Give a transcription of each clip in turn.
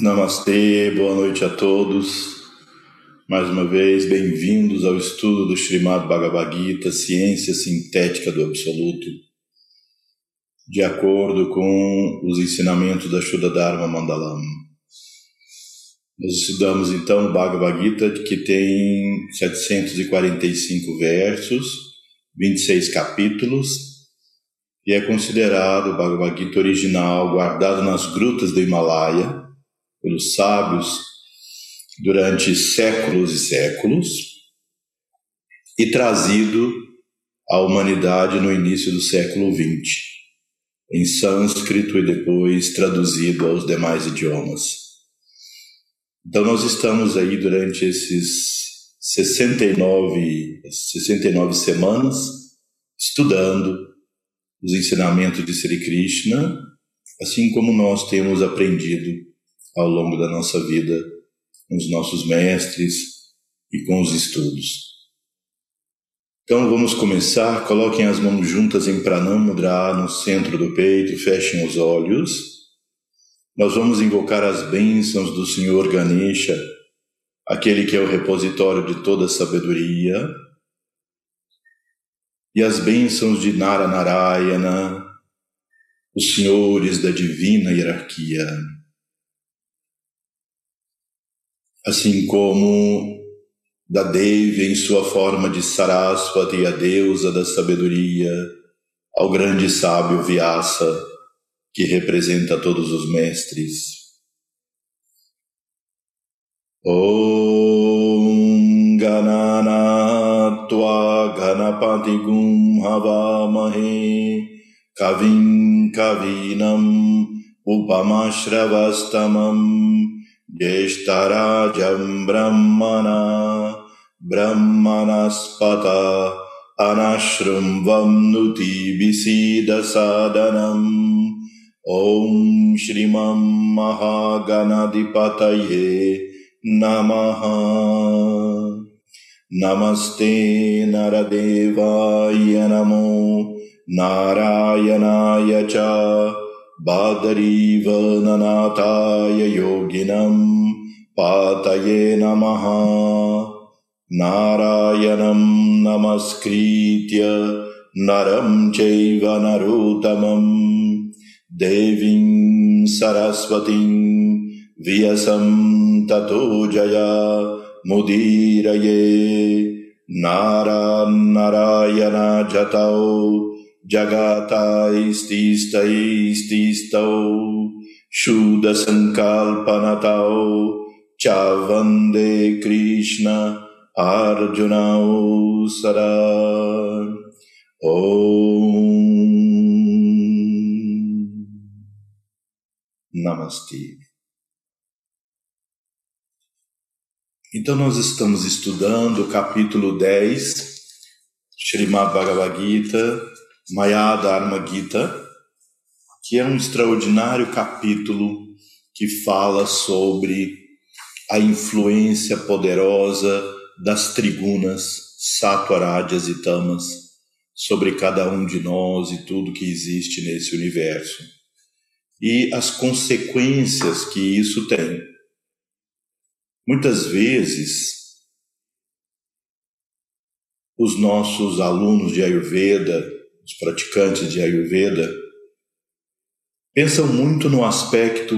Namastê, boa noite a todos. Mais uma vez, bem-vindos ao estudo do Srimad Bhagavad Gita, Ciência Sintética do Absoluto, de acordo com os ensinamentos da Shuddha Dharma Mandalam. Nós estudamos então o Bhagavad Gita, que tem 745 versos, 26 capítulos, e é considerado o Bhagavad Gita original, guardado nas grutas do Himalaia, pelos sábios durante séculos e séculos e trazido à humanidade no início do século XX, em sânscrito e depois traduzido aos demais idiomas. Então nós estamos aí durante esses 69, 69 semanas estudando os ensinamentos de Sri Krishna, assim como nós temos aprendido ao longo da nossa vida com os nossos mestres e com os estudos. Então vamos começar. Coloquem as mãos juntas em Pranamudra no centro do peito, fechem os olhos. Nós vamos invocar as bênçãos do Senhor Ganesha, aquele que é o repositório de toda sabedoria, e as bênçãos de Nara Narayana, os senhores da divina hierarquia assim como da Devi em sua forma de Saraswati, a deusa da sabedoria, ao grande sábio Vyasa, que representa todos os mestres. Om Gananatva Ganapatigum Havamahe Kavim Kavinam Upamashravastamam ज्येष्ठराजं ब्रह्मणा ब्रह्मणस्पत अनशृण्वन्नुति विसीदसादनम्। ॐ श्रीमं महागणाधिपतये नमः। नमस्ते नरदेवाय नमो नारायणाय च बादरीवननाथाय योगिनं पातये नमः। नारायणं नमस्कृत्य नरं चैव नरोत्तमं देवीं सरस्वतीं व्यसं ततो जया। मुदीरये नारायण जतौ। जगातास्तिस्तैस्तिस्तौ शूदसङ्कल्पनतौ Chavande Krishna Arjuna Usara Om Namaste. Então, nós estamos estudando o capítulo 10, Srimad Bhagavad Gita, Maya Dharma Gita, que é um extraordinário capítulo que fala sobre a influência poderosa das trigunas, satwarádias e tamas sobre cada um de nós e tudo que existe nesse universo e as consequências que isso tem. Muitas vezes, os nossos alunos de Ayurveda os praticantes de Ayurveda, pensam muito no aspecto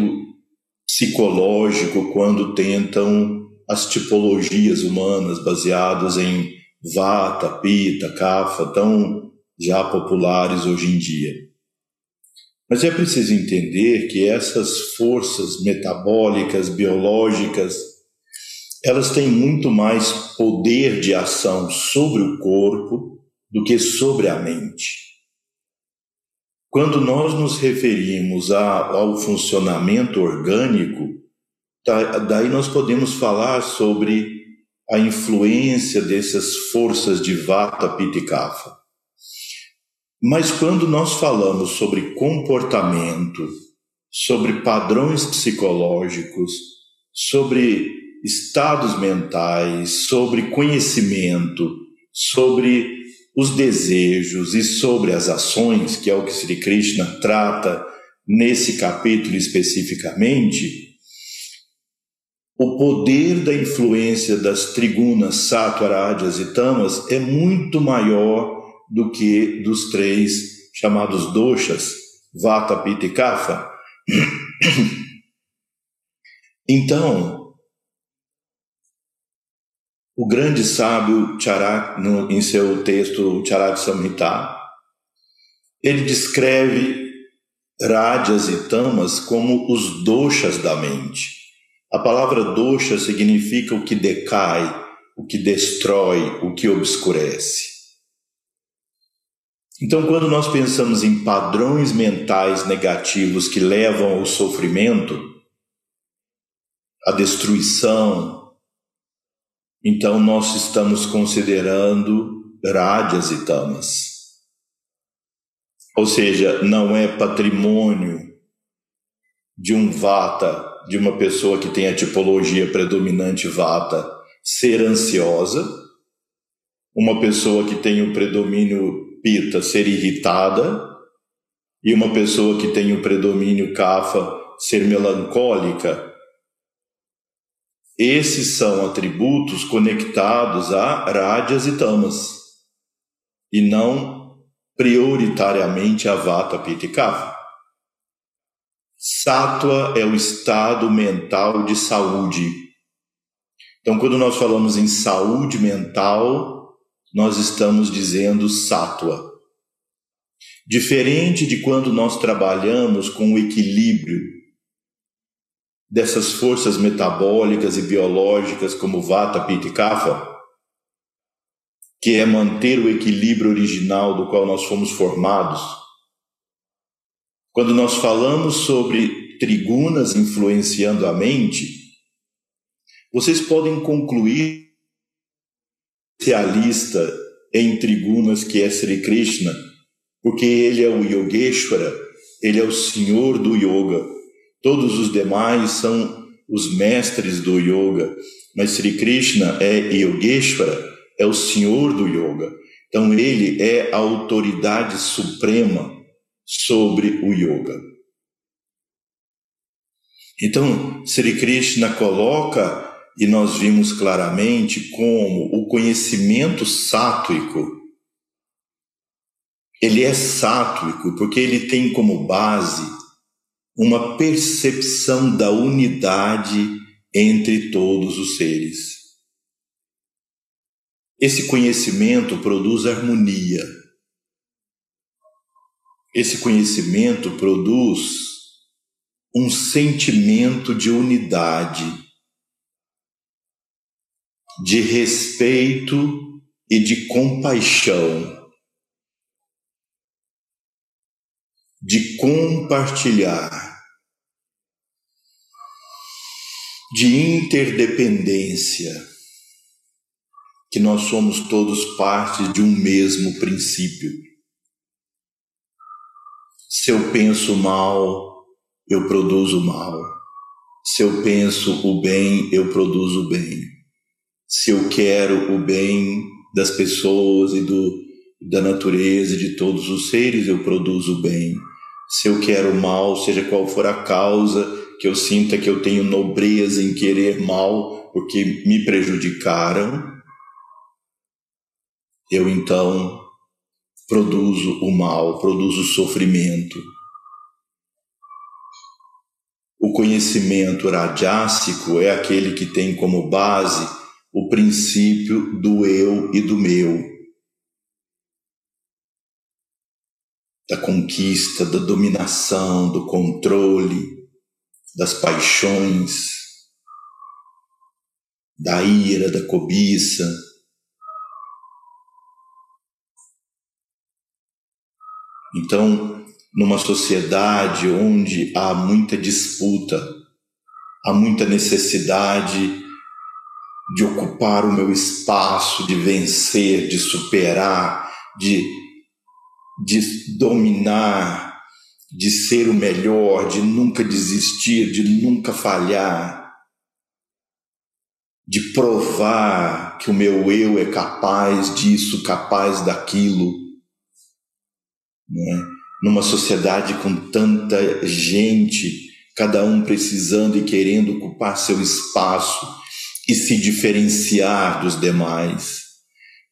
psicológico quando tentam as tipologias humanas baseadas em Vata, Pita, Kapha, tão já populares hoje em dia. Mas é preciso entender que essas forças metabólicas, biológicas, elas têm muito mais poder de ação sobre o corpo do que sobre a mente. Quando nós nos referimos a, ao funcionamento orgânico, daí nós podemos falar sobre a influência dessas forças de Vata, Pitta e Kapha. Mas quando nós falamos sobre comportamento, sobre padrões psicológicos, sobre estados mentais, sobre conhecimento, sobre os desejos e sobre as ações, que é o que Sri Krishna trata nesse capítulo especificamente, o poder da influência das trigunas, sattva, rajas e tamas é muito maior do que dos três chamados doshas, vata, pitta e kapha. Então, o grande sábio Charak, em seu texto Charak Samhita, ele descreve Rajas e Tamas como os doshas da mente. A palavra dosha significa o que decai, o que destrói, o que obscurece. Então, quando nós pensamos em padrões mentais negativos que levam ao sofrimento, à destruição, então nós estamos considerando rádias e tamas. Ou seja, não é patrimônio de um vata, de uma pessoa que tem a tipologia predominante vata, ser ansiosa, uma pessoa que tem o predomínio pita ser irritada e uma pessoa que tem o predomínio kafa ser melancólica. Esses são atributos conectados a rádias e tamas e não prioritariamente a vata, pita e kapha. Sattva é o estado mental de saúde. Então, quando nós falamos em saúde mental, nós estamos dizendo sátua. Diferente de quando nós trabalhamos com o equilíbrio dessas forças metabólicas e biológicas como Vata, Pitta e Kapha, que é manter o equilíbrio original do qual nós fomos formados. Quando nós falamos sobre trigunas influenciando a mente, vocês podem concluir especialista em trigunas que é Sri Krishna, porque ele é o Yogeshwara, ele é o senhor do yoga. Todos os demais são os mestres do yoga, mas Sri Krishna é Yogeshwara, é o senhor do yoga. Então ele é a autoridade suprema sobre o yoga. Então, Sri Krishna coloca e nós vimos claramente como o conhecimento sátuico ele é sátuico porque ele tem como base uma percepção da unidade entre todos os seres. Esse conhecimento produz harmonia. Esse conhecimento produz um sentimento de unidade de respeito e de compaixão, de compartilhar, de interdependência, que nós somos todos parte de um mesmo princípio. Se eu penso mal, eu produzo mal. Se eu penso o bem, eu produzo o bem se eu quero o bem das pessoas e do, da natureza e de todos os seres, eu produzo o bem. Se eu quero mal, seja qual for a causa, que eu sinta que eu tenho nobreza em querer mal porque me prejudicaram, eu então produzo o mal, produzo o sofrimento. O conhecimento rajásico é aquele que tem como base o princípio do eu e do meu, da conquista, da dominação, do controle, das paixões, da ira, da cobiça. Então, numa sociedade onde há muita disputa, há muita necessidade de ocupar o meu espaço, de vencer, de superar, de, de dominar, de ser o melhor, de nunca desistir, de nunca falhar, de provar que o meu eu é capaz disso, capaz daquilo. Né? Numa sociedade com tanta gente cada um precisando e querendo ocupar seu espaço e se diferenciar dos demais.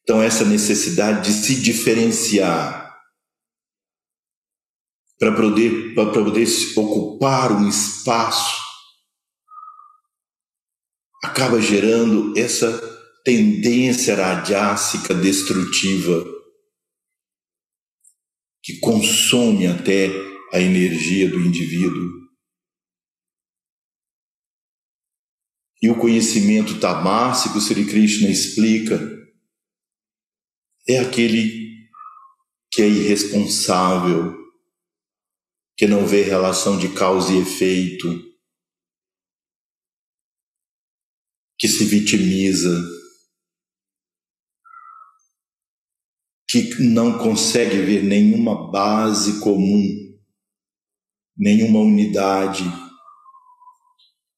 Então, essa necessidade de se diferenciar para poder, para poder ocupar um espaço acaba gerando essa tendência radiácica destrutiva que consome até a energia do indivíduo. E o conhecimento tamássico, Sri Krishna explica, é aquele que é irresponsável, que não vê relação de causa e efeito, que se vitimiza, que não consegue ver nenhuma base comum, nenhuma unidade,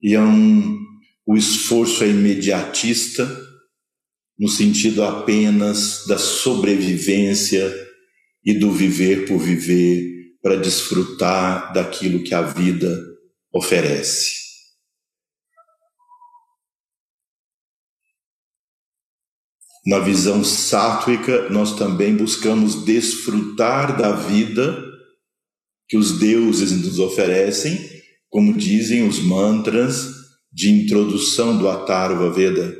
e é um, o esforço é imediatista, no sentido apenas da sobrevivência e do viver por viver para desfrutar daquilo que a vida oferece. Na visão sátrica, nós também buscamos desfrutar da vida que os deuses nos oferecem, como dizem os mantras de introdução do Atharva Veda.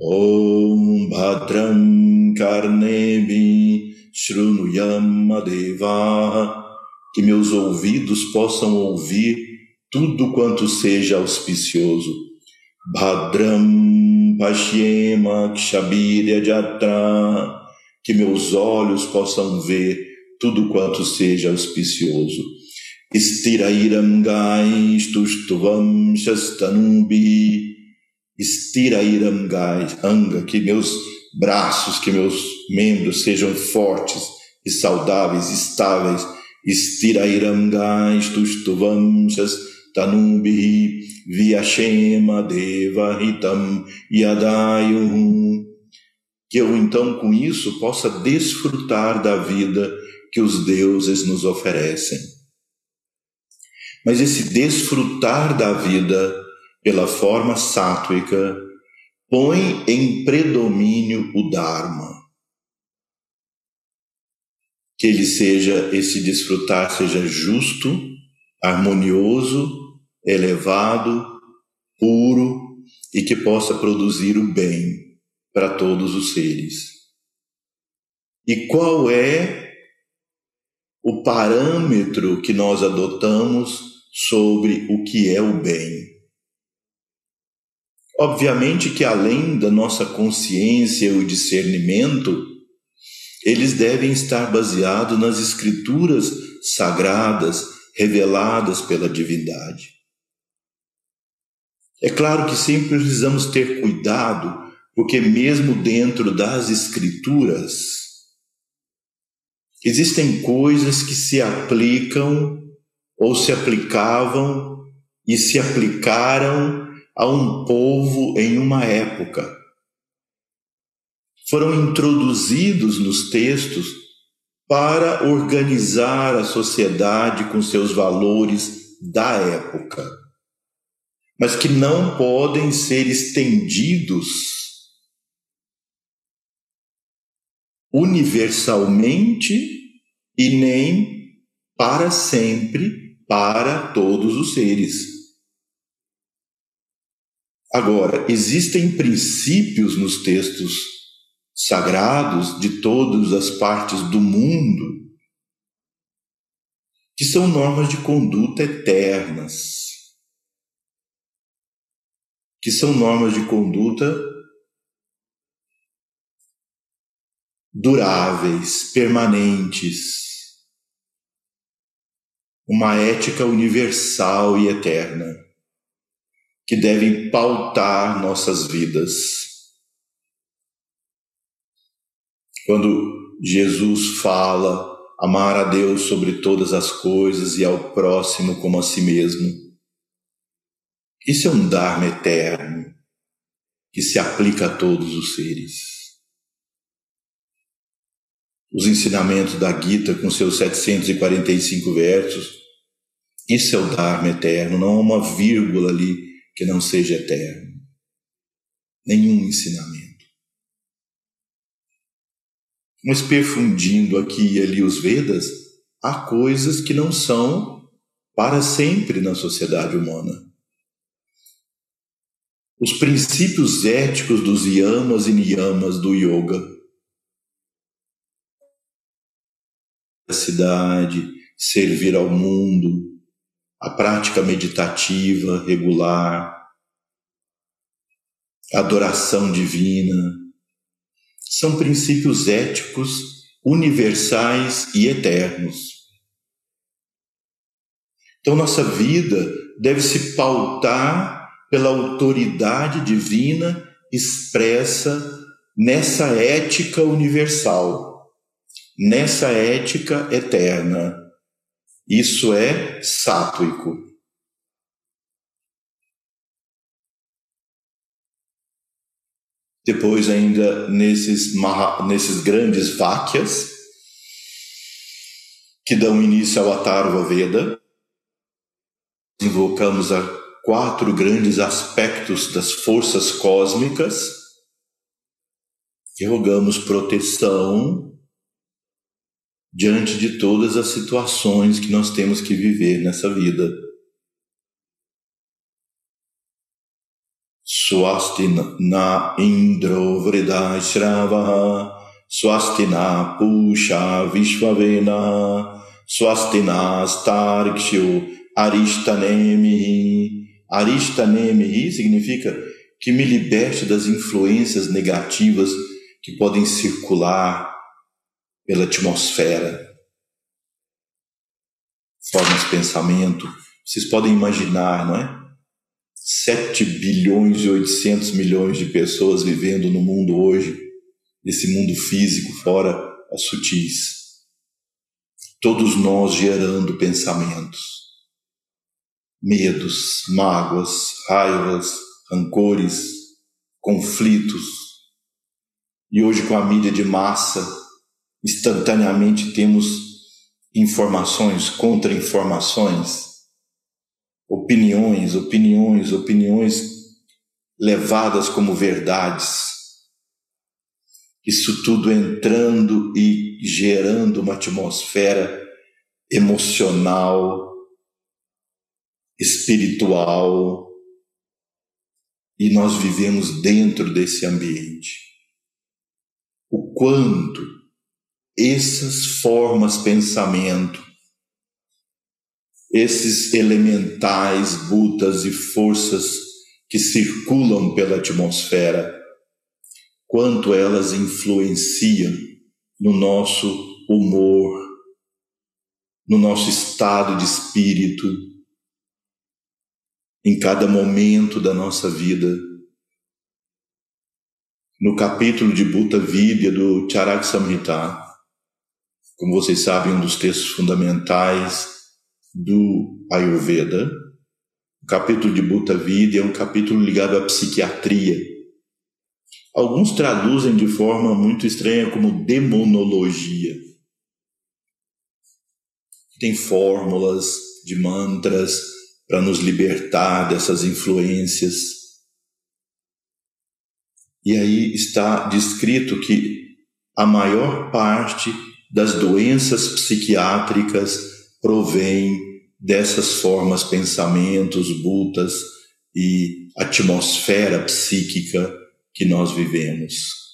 Om Bhadram Karnebi Shrunuyam Deva, que meus ouvidos possam ouvir tudo quanto seja auspicioso. Bhadram Pashyema Kshabirya Jatra, que meus olhos possam ver tudo quanto seja auspicioso. Estirairam Gai Stustuvam Shastanubi, Estirairam Gai, Anga, que meus braços, que meus membros sejam fortes e saudáveis, estáveis. Estirairam Gai Stustuvam Shastanubi, Vyashema Deva Hitam Yadayuhum. Que eu então com isso possa desfrutar da vida que os deuses nos oferecem. Mas esse desfrutar da vida pela forma sátrica põe em predomínio o Dharma. Que ele seja, esse desfrutar seja justo, harmonioso elevado, puro e que possa produzir o bem para todos os seres. E qual é o parâmetro que nós adotamos sobre o que é o bem? Obviamente que além da nossa consciência e discernimento, eles devem estar baseados nas escrituras sagradas reveladas pela divindade. É claro que sempre precisamos ter cuidado, porque mesmo dentro das Escrituras, existem coisas que se aplicam ou se aplicavam e se aplicaram a um povo em uma época. Foram introduzidos nos textos para organizar a sociedade com seus valores da época mas que não podem ser estendidos universalmente e nem para sempre para todos os seres. Agora, existem princípios nos textos sagrados de todas as partes do mundo que são normas de conduta eternas que são normas de conduta duráveis, permanentes, uma ética universal e eterna, que devem pautar nossas vidas. Quando Jesus fala amar a Deus sobre todas as coisas e ao próximo como a si mesmo, isso é um Dharma eterno que se aplica a todos os seres. Os ensinamentos da Gita, com seus 745 versos, Isso é o Dharma eterno, não há uma vírgula ali que não seja eterno. Nenhum ensinamento. Mas perfundindo aqui e ali os Vedas, há coisas que não são para sempre na sociedade humana. Os princípios éticos dos yamas e niyamas do yoga. A cidade, servir ao mundo, a prática meditativa regular, a adoração divina, são princípios éticos universais e eternos. Então, nossa vida deve se pautar pela autoridade divina expressa nessa ética universal, nessa ética eterna. Isso é sátuico. Depois, ainda nesses, nesses grandes váquias, que dão início ao Atharva Veda, invocamos a quatro grandes aspectos das forças cósmicas e rogamos proteção diante de todas as situações que nós temos que viver nessa vida. Swasti na Indro Vridashrava Swasti na Pusha Vishvavena Swasti na Starkshu Aristanemihi Aristanemihi significa que me liberte das influências negativas que podem circular pela atmosfera. Formas de pensamento. Vocês podem imaginar, não é? 7 bilhões e 800 milhões de pessoas vivendo no mundo hoje, nesse mundo físico, fora as sutis. Todos nós gerando pensamentos, medos, mágoas, raivas, rancores, conflitos. E hoje, com a mídia de massa, instantaneamente temos informações, contra-informações opiniões, opiniões, opiniões levadas como verdades. Isso tudo entrando e gerando uma atmosfera emocional, espiritual, e nós vivemos dentro desse ambiente. O quanto essas formas pensamento esses elementais, butas e forças que circulam pela atmosfera, quanto elas influenciam no nosso humor, no nosso estado de espírito, em cada momento da nossa vida. No capítulo de Bhuta Vidya do Charak Samhita, como vocês sabem, um dos textos fundamentais do Ayurveda. O capítulo de Bhuta Vidya é um capítulo ligado à psiquiatria. Alguns traduzem de forma muito estranha como demonologia. Tem fórmulas de mantras para nos libertar dessas influências. E aí está descrito que a maior parte das doenças psiquiátricas provém dessas formas, pensamentos, butas e atmosfera psíquica que nós vivemos.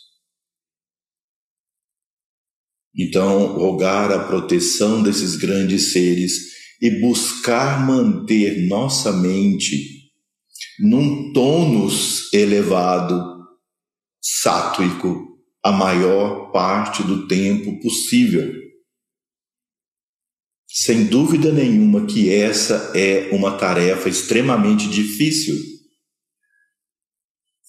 Então, rogar a proteção desses grandes seres e buscar manter nossa mente num tônus elevado, sátuico, a maior parte do tempo possível sem dúvida nenhuma que essa é uma tarefa extremamente difícil.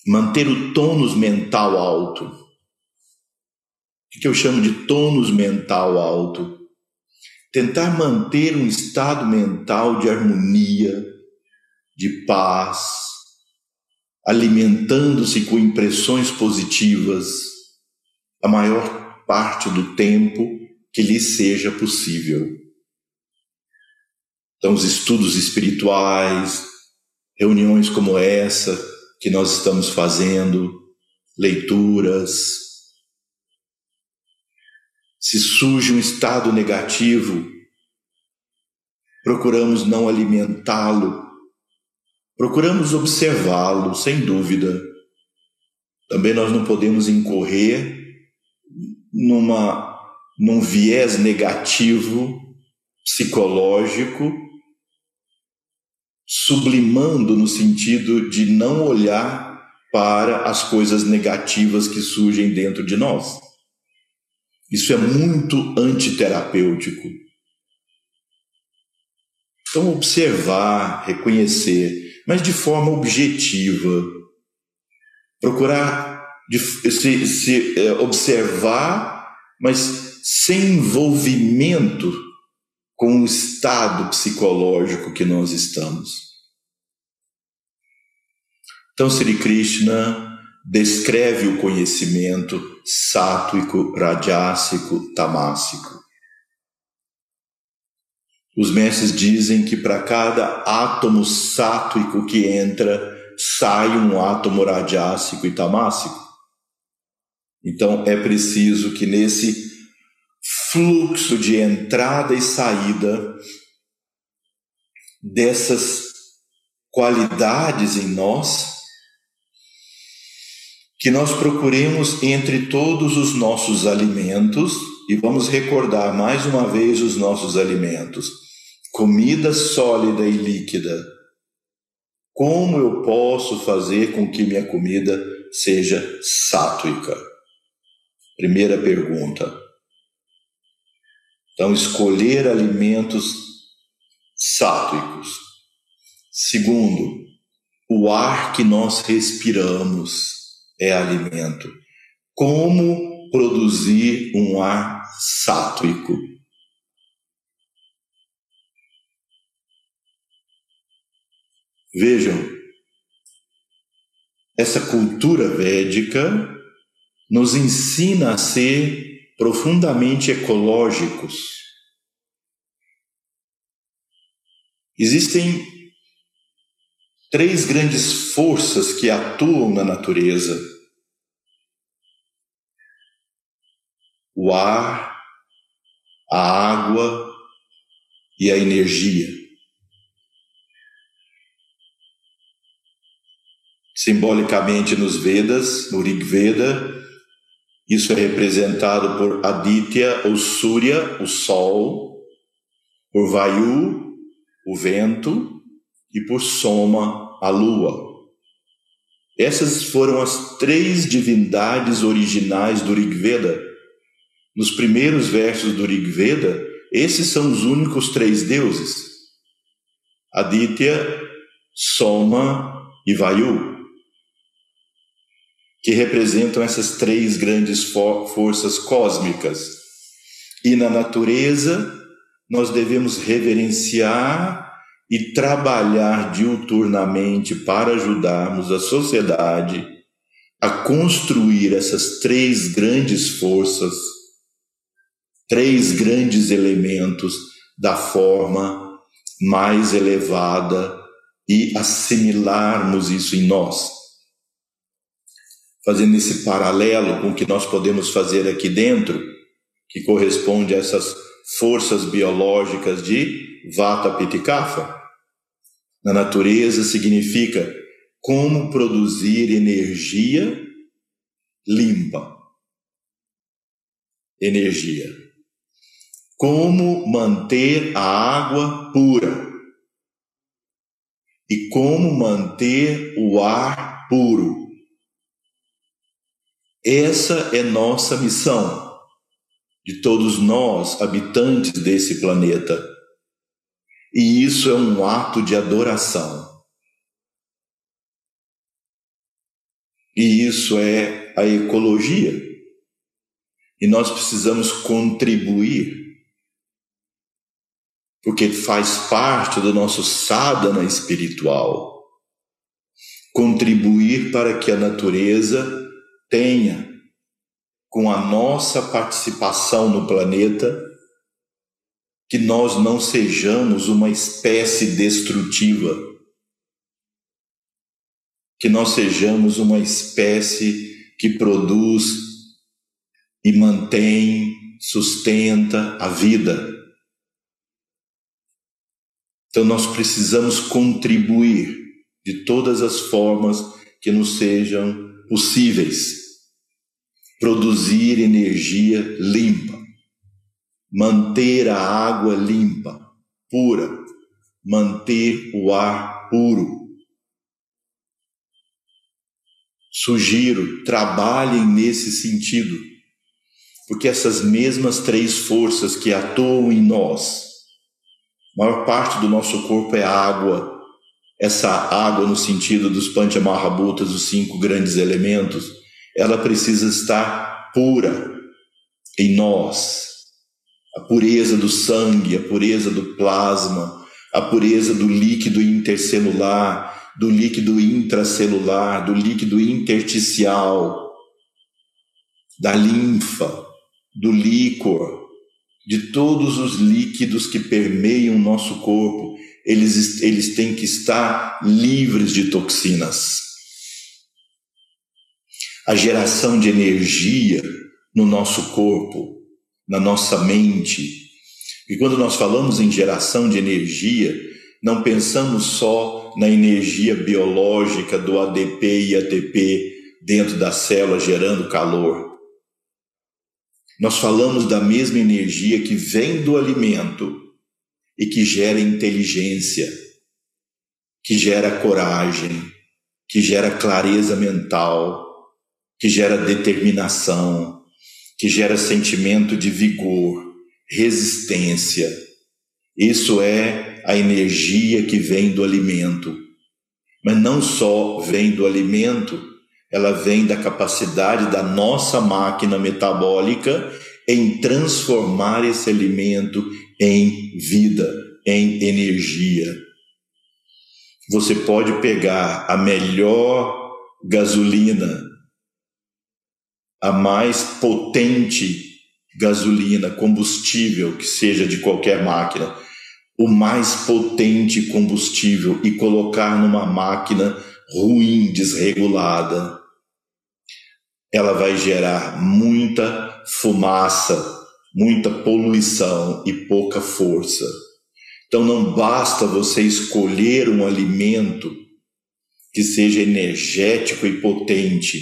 Manter o tônus mental alto. O que eu chamo de tônus mental alto? Tentar manter um estado mental de harmonia, de paz, alimentando-se com impressões positivas a maior parte do tempo que lhe seja possível. Então, os estudos espirituais, reuniões como essa que nós estamos fazendo, leituras. Se surge um estado negativo, procuramos não alimentá-lo, procuramos observá-lo, sem dúvida. Também nós não podemos incorrer numa num viés negativo psicológico, sublimando no sentido de não olhar para as coisas negativas que surgem dentro de nós. Isso é muito antiterapêutico. Então, observar, reconhecer, mas de forma objetiva. Procurar de, se, se é, observar, mas sem envolvimento com o estado psicológico que nós estamos. Então, Sri Krishna descreve o conhecimento sátuico, rajásico, tamásico. Os mestres dizem que para cada átomo sátuico que entra, sai um átomo rajásico e tamásico. Então é preciso que nesse fluxo de entrada e saída dessas qualidades em nós, que nós procuremos entre todos os nossos alimentos, e vamos recordar mais uma vez os nossos alimentos: comida sólida e líquida. Como eu posso fazer com que minha comida seja sátuica? Primeira pergunta. Então, escolher alimentos sátuicos. Segundo, o ar que nós respiramos é alimento. Como produzir um ar sátuico? Vejam, essa cultura védica nos ensina a ser profundamente ecológicos. Existem três grandes forças que atuam na natureza: o ar, a água e a energia. Simbolicamente nos Vedas, no Rig Veda, isso é representado por Aditya, o Surya, o Sol, por Vayu, o vento, e por Soma, a Lua. Essas foram as três divindades originais do Rig Veda. Nos primeiros versos do Rig Veda, esses são os únicos três deuses: Aditya, Soma e Vayu que representam essas três grandes for forças cósmicas. E na natureza, nós devemos reverenciar e trabalhar diuturnamente para ajudarmos a sociedade a construir essas três grandes forças, três grandes elementos da forma mais elevada e assimilarmos isso em nós fazendo esse paralelo com o que nós podemos fazer aqui dentro, que corresponde a essas forças biológicas de Vata Pitta Kapha. Na natureza significa como produzir energia limpa. Energia. Como manter a água pura. E como manter o ar puro. Essa é nossa missão, de todos nós, habitantes desse planeta. E isso é um ato de adoração. E isso é a ecologia. E nós precisamos contribuir, porque faz parte do nosso sadhana espiritual. Contribuir para que a natureza tenha, com a nossa participação no planeta, que nós não sejamos uma espécie destrutiva, que nós sejamos uma espécie que produz e mantém, sustenta a vida. Então nós precisamos contribuir de todas as formas que nos sejam possíveis. Produzir energia limpa, manter a água limpa, pura, manter o ar puro. Sugiro, trabalhem nesse sentido, porque essas mesmas três forças que atuam em nós, maior parte do nosso corpo é água, essa água no sentido dos Panchamahabhutas, os cinco grandes elementos, ela precisa estar pura em nós. A pureza do sangue, a pureza do plasma, a pureza do líquido intercelular, do líquido intracelular, do líquido intersticial, da linfa, do líquor, de todos os líquidos que permeiam o nosso corpo eles, eles têm que estar livres de toxinas. A geração de energia no nosso corpo, na nossa mente. E quando nós falamos em geração de energia, não pensamos só na energia biológica do ADP e ATP dentro da célula gerando calor. Nós falamos da mesma energia que vem do alimento e que gera inteligência, que gera coragem, que gera clareza mental, que gera determinação, que gera sentimento de vigor, resistência. Isso é a energia que vem do alimento. Mas não só vem do alimento, ela vem da capacidade da nossa máquina metabólica em transformar esse alimento em vida, em energia. Você pode pegar a melhor gasolina, a mais potente gasolina, combustível que seja de qualquer máquina, o mais potente combustível e colocar numa máquina ruim, desregulada, ela vai gerar muita fumaça, muita poluição e pouca força. Então não basta você escolher um alimento que seja energético e potente.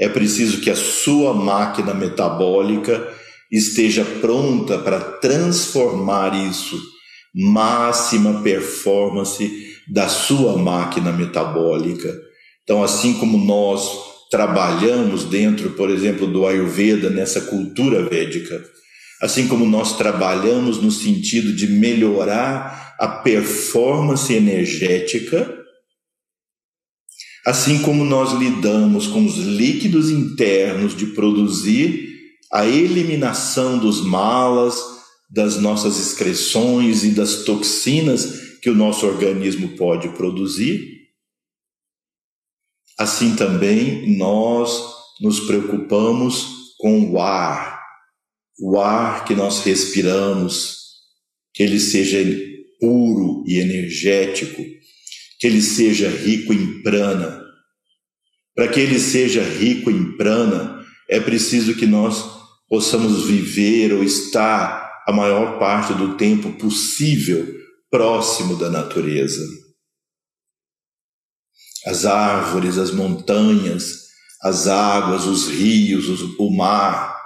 É preciso que a sua máquina metabólica esteja pronta para transformar isso, máxima performance da sua máquina metabólica. Então, assim como nós trabalhamos dentro, por exemplo, do Ayurveda, nessa cultura védica, assim como nós trabalhamos no sentido de melhorar a performance energética, assim como nós lidamos com os líquidos internos de produzir a eliminação dos malas, das nossas excreções e das toxinas que o nosso organismo pode produzir, assim também nós nos preocupamos com o ar, o ar que nós respiramos, que ele seja puro e energético, que ele seja rico em prana. Para que ele seja rico em prana, é preciso que nós possamos viver ou estar a maior parte do tempo possível próximo da natureza. As árvores, as montanhas, as águas, os rios, o mar,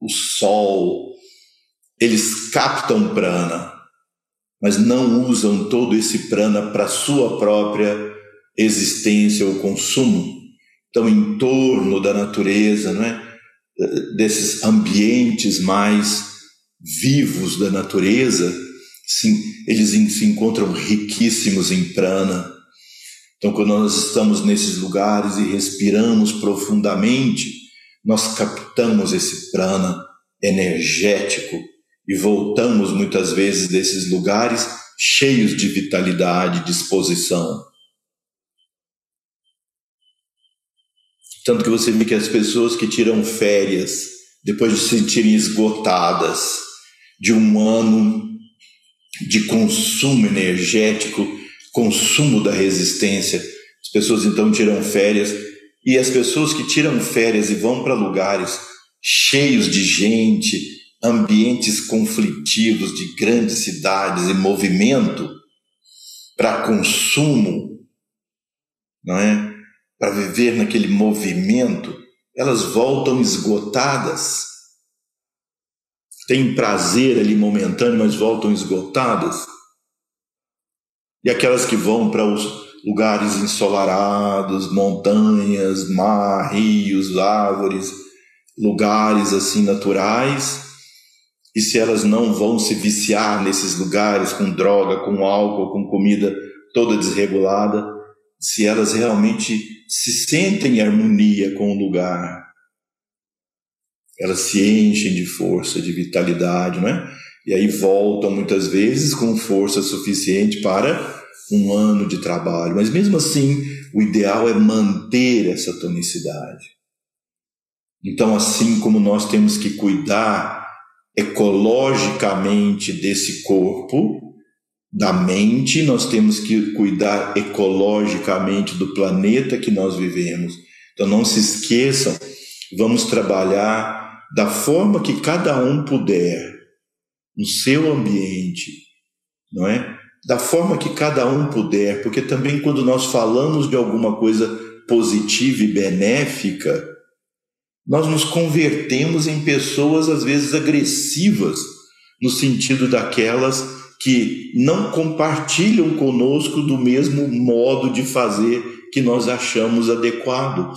o sol, eles captam prana, mas não usam todo esse prana para sua própria existência ou consumo. Então, em torno da natureza, não é? desses ambientes mais vivos da natureza, sim, eles se encontram riquíssimos em prana. Então, quando nós estamos nesses lugares e respiramos profundamente, nós captamos esse prana energético e voltamos muitas vezes desses lugares cheios de vitalidade disposição. Tanto que você vê que as pessoas que tiram férias depois de se sentirem esgotadas, de um ano de consumo energético, consumo da resistência. As pessoas então tiram férias e as pessoas que tiram férias e vão para lugares cheios de gente, ambientes conflitivos de grandes cidades e movimento para consumo, não é? Para viver naquele movimento, elas voltam esgotadas. Têm prazer ali momentâneo, mas voltam esgotadas. E aquelas que vão para os lugares ensolarados, montanhas, mar, rios, árvores, lugares assim naturais, e se elas não vão se viciar nesses lugares com droga, com álcool, com comida toda desregulada, se elas realmente se sentem em harmonia com o lugar, elas se enchem de força, de vitalidade, não é? E aí voltam muitas vezes com força suficiente para um ano de trabalho. Mas mesmo assim, o ideal é manter essa tonicidade. Então, assim como nós temos que cuidar ecologicamente desse corpo, da mente, nós temos que cuidar ecologicamente do planeta que nós vivemos. Então não se esqueçam, vamos trabalhar da forma que cada um puder, no seu ambiente, não é? Da forma que cada um puder, porque também quando nós falamos de alguma coisa positiva e benéfica, nós nos convertemos em pessoas às vezes agressivas, no sentido daquelas que não compartilham conosco do mesmo modo de fazer que nós achamos adequado.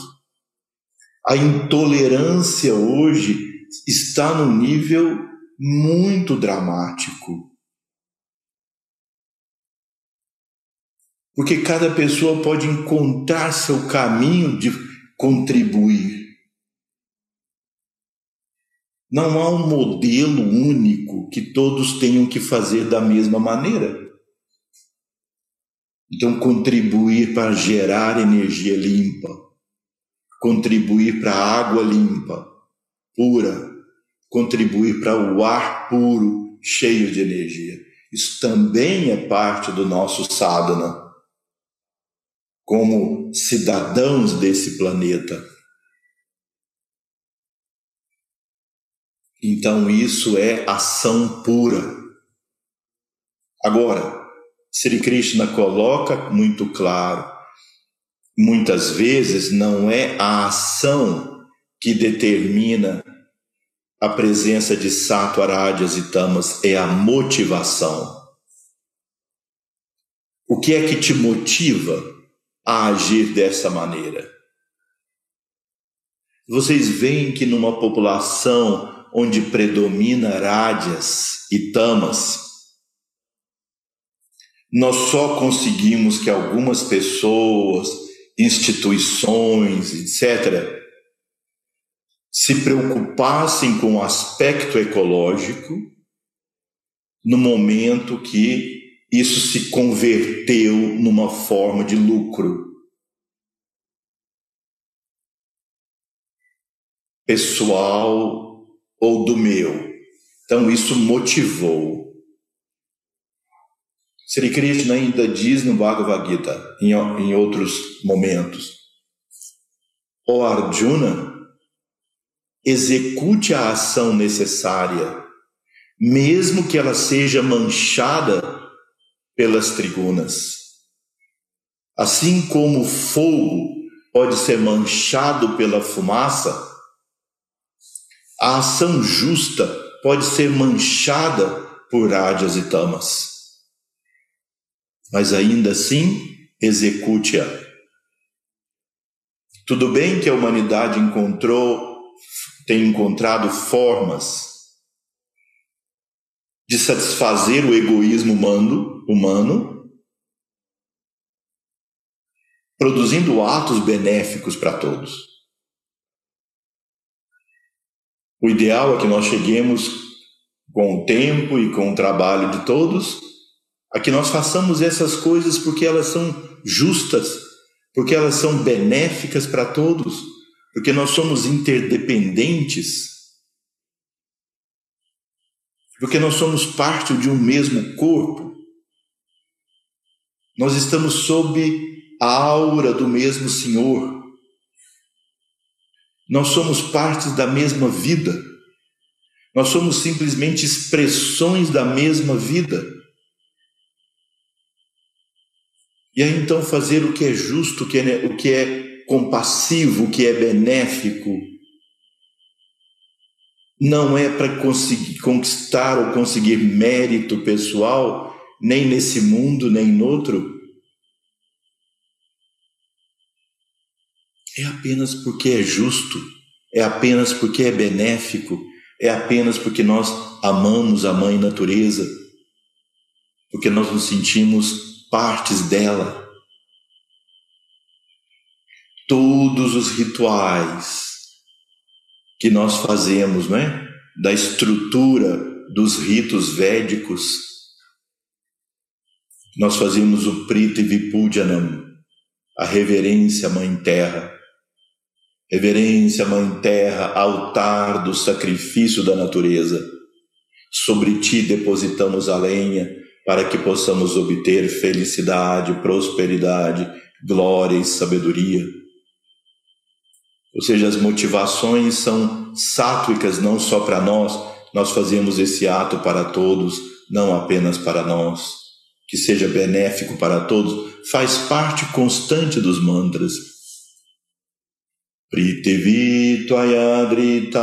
A intolerância hoje está num nível muito dramático. Porque cada pessoa pode encontrar seu caminho de contribuir. Não há um modelo único que todos tenham que fazer da mesma maneira. Então, contribuir para gerar energia limpa, contribuir para a água limpa, pura, contribuir para o ar puro, cheio de energia. Isso também é parte do nosso sadhana, como cidadãos desse planeta Então isso é ação pura. Agora, Sri Krishna coloca muito claro, muitas vezes não é a ação que determina a presença de sato, arádias e tamas, é a motivação. O que é que te motiva a agir dessa maneira? Vocês veem que numa população onde predomina rádias e tamas, nós só conseguimos que algumas pessoas, instituições, etc., se preocupassem com o aspecto ecológico no momento que isso se converteu numa forma de lucro. Pessoal ou do meu. Então isso motivou. Sri Krishna ainda diz no Bhagavad Gita, em, em outros momentos, o Arjuna, execute a ação necessária, mesmo que ela seja manchada pelas trigunas. Assim como o fogo pode ser manchado pela fumaça, a ação justa pode ser manchada por ádias e tamas. Mas ainda assim, execute-a. Tudo bem que a humanidade encontrou, tem encontrado formas de satisfazer o egoísmo humano, humano produzindo atos benéficos para todos. O ideal é que nós cheguemos com o tempo e com o trabalho de todos a que nós façamos essas coisas porque elas são justas, porque elas são benéficas para todos, porque nós somos interdependentes. Porque nós somos parte de um mesmo corpo. Nós estamos sob a aura do mesmo Senhor. Nós somos partes da mesma vida. Nós somos simplesmente expressões da mesma vida. E aí então fazer o que é justo, o que é, o que é compassivo, o que é benéfico, não é para conseguir conquistar ou conseguir mérito pessoal, nem nesse mundo, nem no outro. É apenas porque é justo, é apenas porque é benéfico, é apenas porque nós amamos a Mãe Natureza, porque nós nos sentimos partes dela. Todos os rituais que nós fazemos, né? Da estrutura dos ritos védicos. Nós fazemos o Prita Vipudyanam, a reverência à Mãe Terra. Reverência à Mãe Terra, altar do sacrifício da natureza. Sobre ti depositamos a lenha para que possamos obter felicidade, prosperidade, glória e sabedoria. Ou seja, as motivações são sátvicas não só para nós, nós fazemos esse ato para todos, não apenas para nós. Que seja benéfico para todos, faz parte constante dos mantras. Pritivi Tvayadrita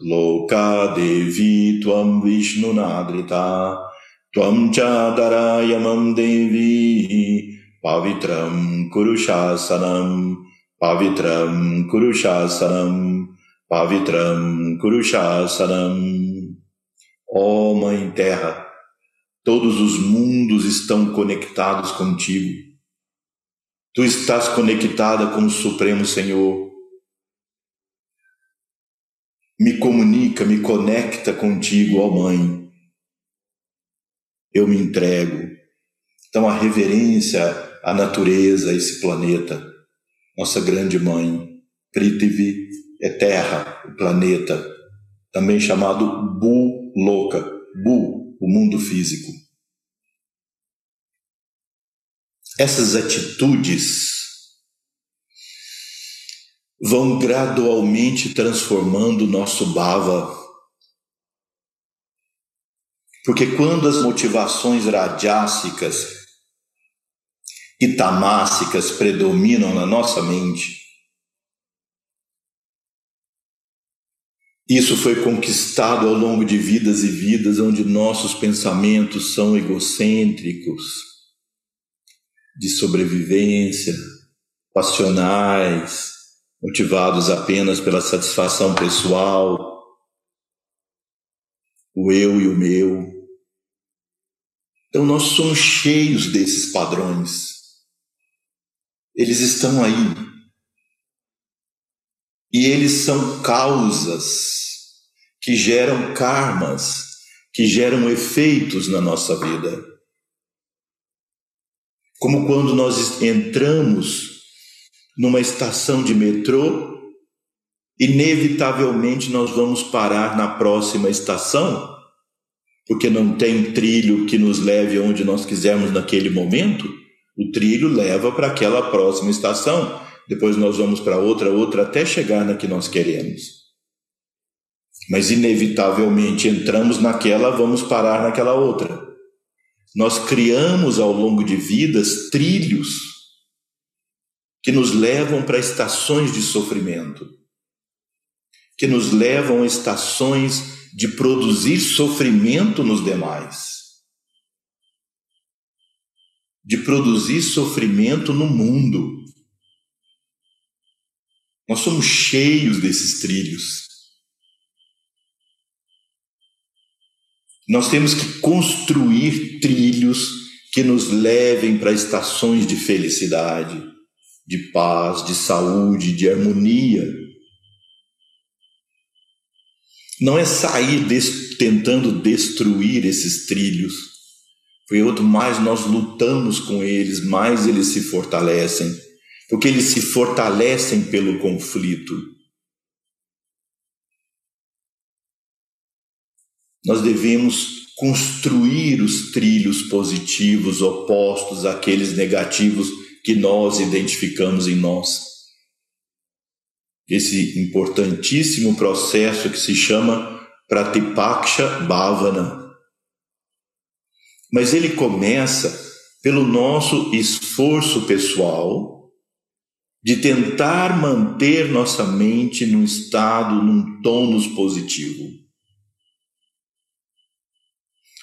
Loka Devi Tvam Vishnunadrita Tvam Chadarayamam Devi Pavitram Kurushasanam Pavitram Kurushasanam, Pavitram Kurushasanam. Ó oh, Mãe Terra, todos os mundos estão conectados contigo. Tu estás conectada com o Supremo Senhor. Me comunica, me conecta contigo, ó Mãe. Eu me entrego. Então, a reverência à natureza, a esse planeta nossa grande mãe. Prithvi é terra, o planeta, também chamado Bu Loka, Bu, o mundo físico. Essas atitudes vão gradualmente transformando o nosso bhava. Porque quando as motivações radiásicas e tamássicas predominam na nossa mente. Isso foi conquistado ao longo de vidas e vidas onde nossos pensamentos são egocêntricos, de sobrevivência, passionais, motivados apenas pela satisfação pessoal, o eu e o meu. Então nós somos cheios desses padrões. Eles estão aí. E eles são causas que geram karmas, que geram efeitos na nossa vida. Como quando nós entramos numa estação de metrô, inevitavelmente nós vamos parar na próxima estação, porque não tem trilho que nos leve aonde nós quisermos naquele momento. O trilho leva para aquela próxima estação, depois nós vamos para outra, outra, até chegar na que nós queremos. Mas, inevitavelmente, entramos naquela, vamos parar naquela outra. Nós criamos ao longo de vidas trilhos que nos levam para estações de sofrimento, que nos levam a estações de produzir sofrimento nos demais de produzir sofrimento no mundo. Nós somos cheios desses trilhos. Nós temos que construir trilhos que nos levem para estações de felicidade, de paz, de saúde, de harmonia. Não é sair des tentando destruir esses trilhos Quanto mais nós lutamos com eles, mais eles se fortalecem, porque eles se fortalecem pelo conflito. nós devemos construir os trilhos positivos opostos àqueles negativos que nós identificamos em nós. Esse importantíssimo processo que se chama Pratipaksha Bhavana. Mas ele começa pelo nosso esforço pessoal de tentar manter nossa mente num estado, num tônus positivo.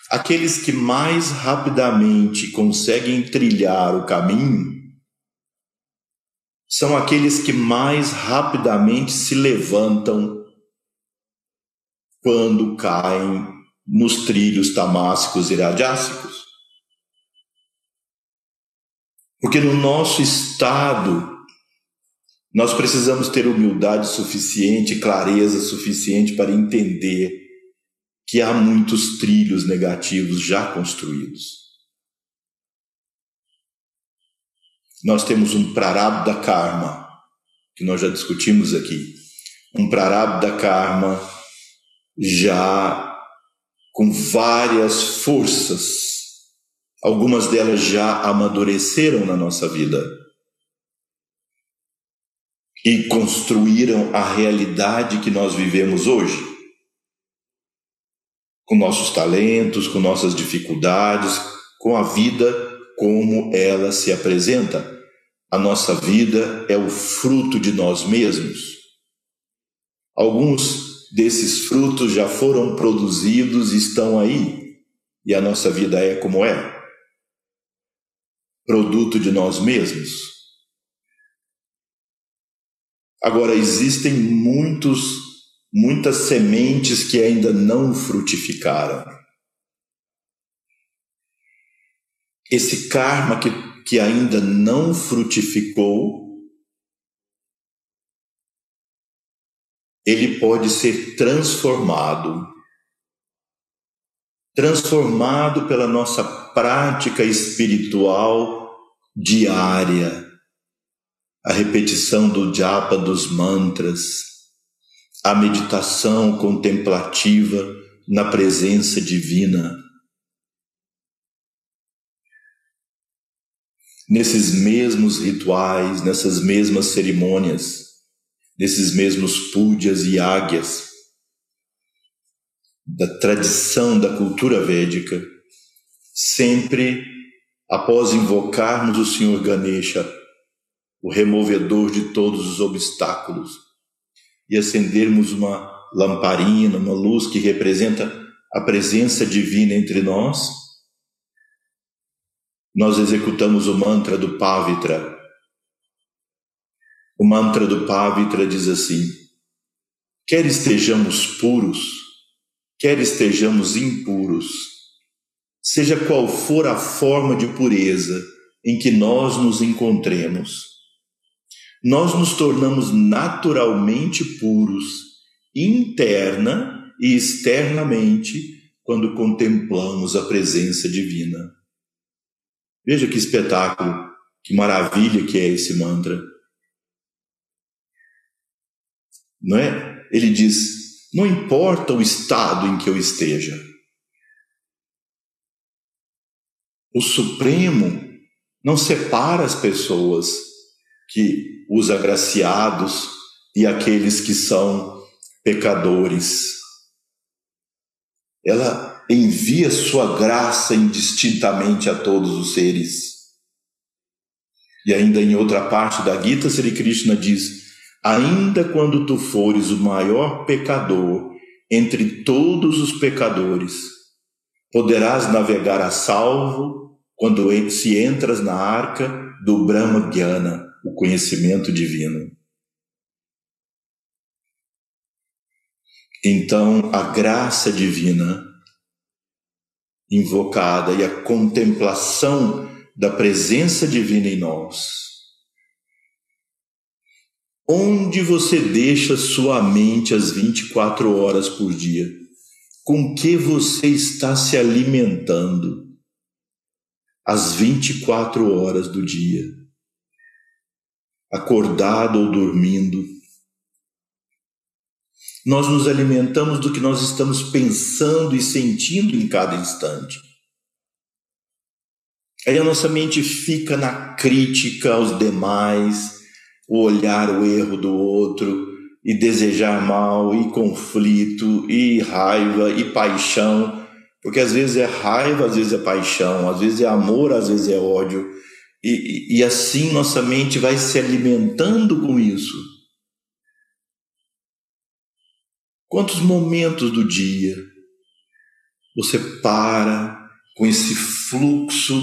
Aqueles que mais rapidamente conseguem trilhar o caminho são aqueles que mais rapidamente se levantam quando caem nos trilhos tamásicos e radiásicos. Porque no nosso estado, nós precisamos ter humildade suficiente, clareza suficiente para entender que há muitos trilhos negativos já construídos. Nós temos um prarabdha karma, que nós já discutimos aqui. Um prarabdha karma já com várias forças. Algumas delas já amadureceram na nossa vida e construíram a realidade que nós vivemos hoje. Com nossos talentos, com nossas dificuldades, com a vida como ela se apresenta. A nossa vida é o fruto de nós mesmos. Alguns desses frutos já foram produzidos estão aí, e a nossa vida é como é produto de nós mesmos. Agora existem muitos muitas sementes que ainda não frutificaram. esse karma que, que ainda não frutificou, ele pode ser transformado. Transformado pela nossa prática espiritual diária, a repetição do japa dos mantras, a meditação contemplativa na presença divina. nesses mesmos rituais, nessas mesmas cerimônias, nesses mesmos púdias e águias da tradição da cultura védica, sempre após invocarmos o Senhor Ganesha, o removedor de todos os obstáculos, e acendermos uma lamparina, uma luz que representa a presença divina entre nós, nós executamos o mantra do Pavitra. O mantra do Pavitra diz assim: quer estejamos puros, quer estejamos impuros, seja qual for a forma de pureza em que nós nos encontremos, nós nos tornamos naturalmente puros, interna e externamente, quando contemplamos a presença divina. Veja que espetáculo, que maravilha que é esse mantra. Não é? Ele diz: não importa o estado em que eu esteja. O Supremo não separa as pessoas que os agraciados e aqueles que são pecadores. Ela envia sua graça indistintamente a todos os seres. E ainda em outra parte da Gita, Sri Krishna diz: Ainda quando tu fores o maior pecador entre todos os pecadores, poderás navegar a salvo quando se entras na arca do Brahma Gyana, o conhecimento divino. Então, a graça divina invocada e a contemplação da presença divina em nós. Onde você deixa sua mente às 24 horas por dia? Com que você está se alimentando às 24 horas do dia? Acordado ou dormindo? Nós nos alimentamos do que nós estamos pensando e sentindo em cada instante. Aí a nossa mente fica na crítica aos demais, o olhar o erro do outro, e desejar mal, e conflito, e raiva, e paixão, porque às vezes é raiva, às vezes é paixão, às vezes é amor, às vezes é ódio, e, e assim nossa mente vai se alimentando com isso. Quantos momentos do dia você para com esse fluxo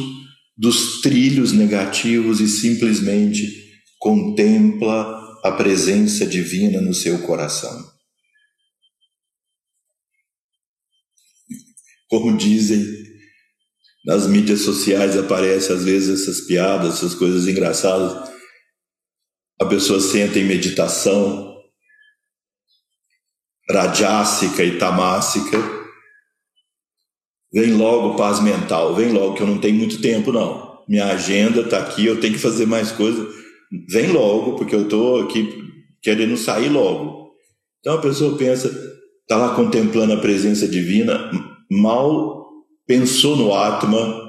dos trilhos negativos e simplesmente contempla a presença divina no seu coração. Como dizem, nas mídias sociais aparecem às vezes essas piadas, essas coisas engraçadas. A pessoa senta em meditação rajássica e tamássica. Vem logo paz mental, vem logo que eu não tenho muito tempo não. Minha agenda está aqui, eu tenho que fazer mais coisas vem logo, porque eu estou aqui querendo sair logo. Então a pessoa pensa, está lá contemplando a presença divina, mal pensou no Atma,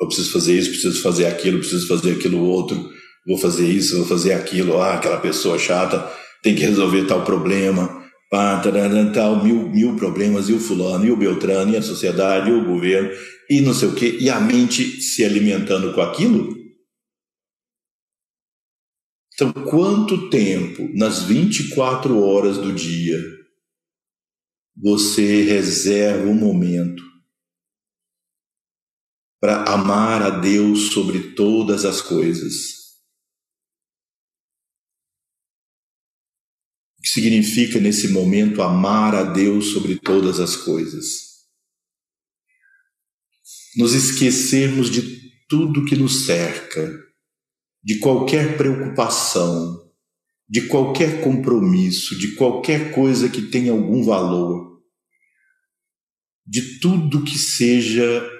eu preciso fazer isso, preciso fazer aquilo, preciso fazer aquilo outro, vou fazer isso, vou fazer aquilo, ah, aquela pessoa chata tem que resolver tal problema, pá, tarará, tal, mil, mil problemas, e o fulano, e o Beltrano, e a sociedade, e o governo, e não sei o quê, e a mente se alimentando com aquilo, então, quanto tempo nas 24 horas do dia você reserva um momento para amar a Deus sobre todas as coisas? O que significa nesse momento amar a Deus sobre todas as coisas? Nos esquecermos de tudo que nos cerca de qualquer preocupação, de qualquer compromisso, de qualquer coisa que tenha algum valor, de tudo que seja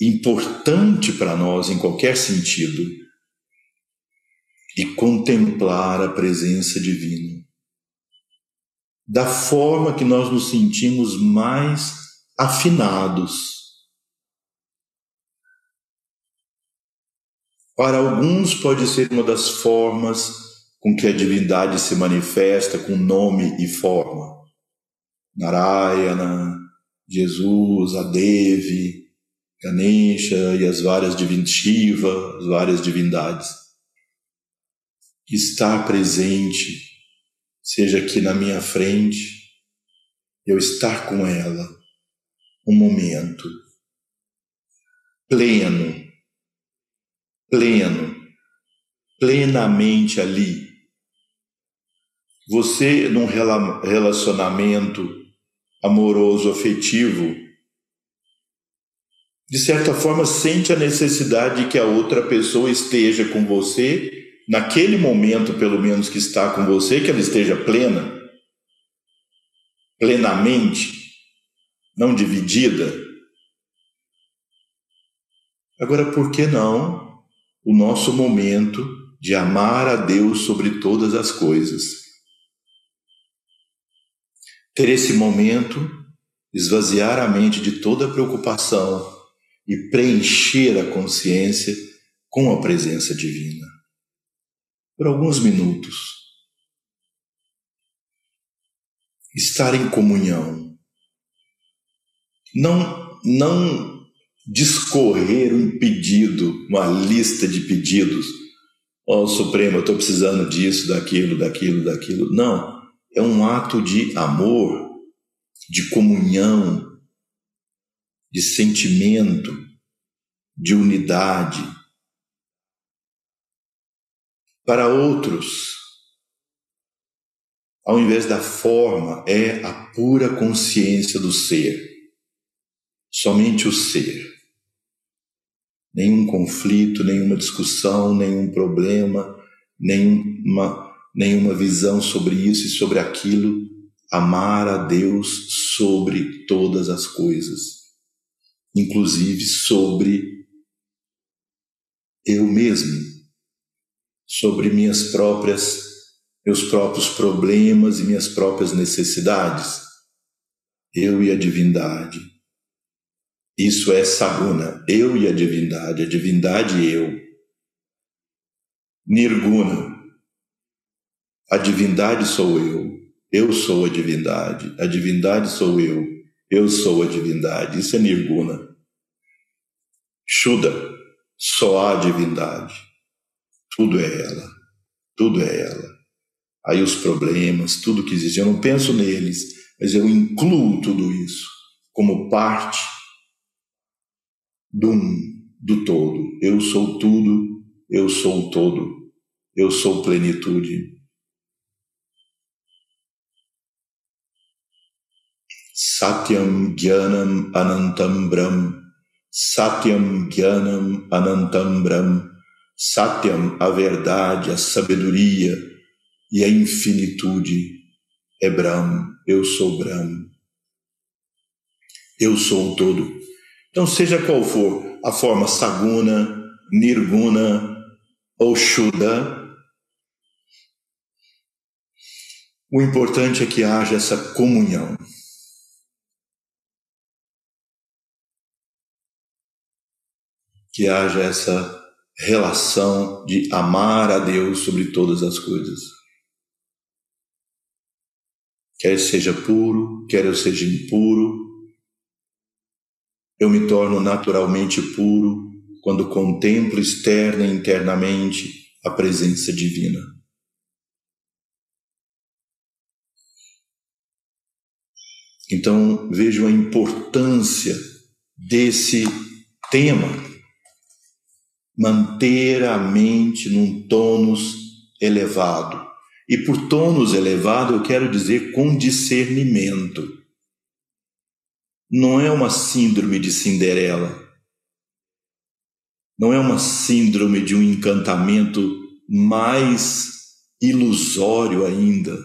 importante para nós em qualquer sentido, e contemplar a presença divina. Da forma que nós nos sentimos mais afinados Para alguns, pode ser uma das formas com que a divindade se manifesta com nome e forma. Narayana, Jesus, a Devi, Ganesha e as várias divindades, Shiva, as várias divindades. Estar presente, seja aqui na minha frente, eu estar com ela um momento pleno pleno, plenamente ali. Você, num relacionamento amoroso, afetivo, de certa forma sente a necessidade de que a outra pessoa esteja com você, naquele momento, pelo menos, que está com você, que ela esteja plena, plenamente, não dividida. Agora, por que não o nosso momento de amar a Deus sobre todas as coisas. Ter esse momento, esvaziar a mente de toda preocupação e preencher a consciência com a presença divina. Por alguns minutos. Estar em comunhão. Não, não discorrer um pedido, uma lista de pedidos. Ó oh, Supremo, eu estou precisando disso, daquilo, daquilo, daquilo. Não. É um ato de amor, de comunhão, de sentimento, de unidade. Para outros, ao invés da forma, é a pura consciência do ser. Somente o ser nenhum conflito, nenhuma discussão, nenhum problema, nenhuma, nenhuma visão sobre isso e sobre aquilo. Amar a Deus sobre todas as coisas, inclusive sobre eu mesmo, sobre minhas próprias meus próprios problemas e minhas próprias necessidades. Eu e a divindade. Isso é Saguna, eu e a divindade, a divindade e eu. Nirguna, a divindade sou eu, eu sou a divindade, a divindade sou eu, eu sou a divindade. Isso é Nirguna. Shuddha, só a divindade. Tudo é ela, tudo é ela. Aí os problemas, tudo que existe, eu não penso neles, mas eu incluo tudo isso como parte do, do todo. Eu sou tudo, eu sou o todo, eu sou plenitude. Satyam Gyanam Anantam Brahm, Satyam Gyanam Anantam Brahm, Satyam, a verdade, a sabedoria e a infinitude é Brahm, eu sou Brahm. Eu sou o todo. Então, seja qual for a forma Saguna, Nirguna ou Shuddha, o importante é que haja essa comunhão. Que haja essa relação de amar a Deus sobre todas as coisas. Quer seja puro, quer eu seja impuro, eu me torno naturalmente puro quando contemplo externa e internamente a presença divina. Então vejo a importância desse tema, manter a mente num tônus elevado. E por tônus elevado eu quero dizer com discernimento não é uma síndrome de Cinderela. Não é uma síndrome de um encantamento mais ilusório ainda.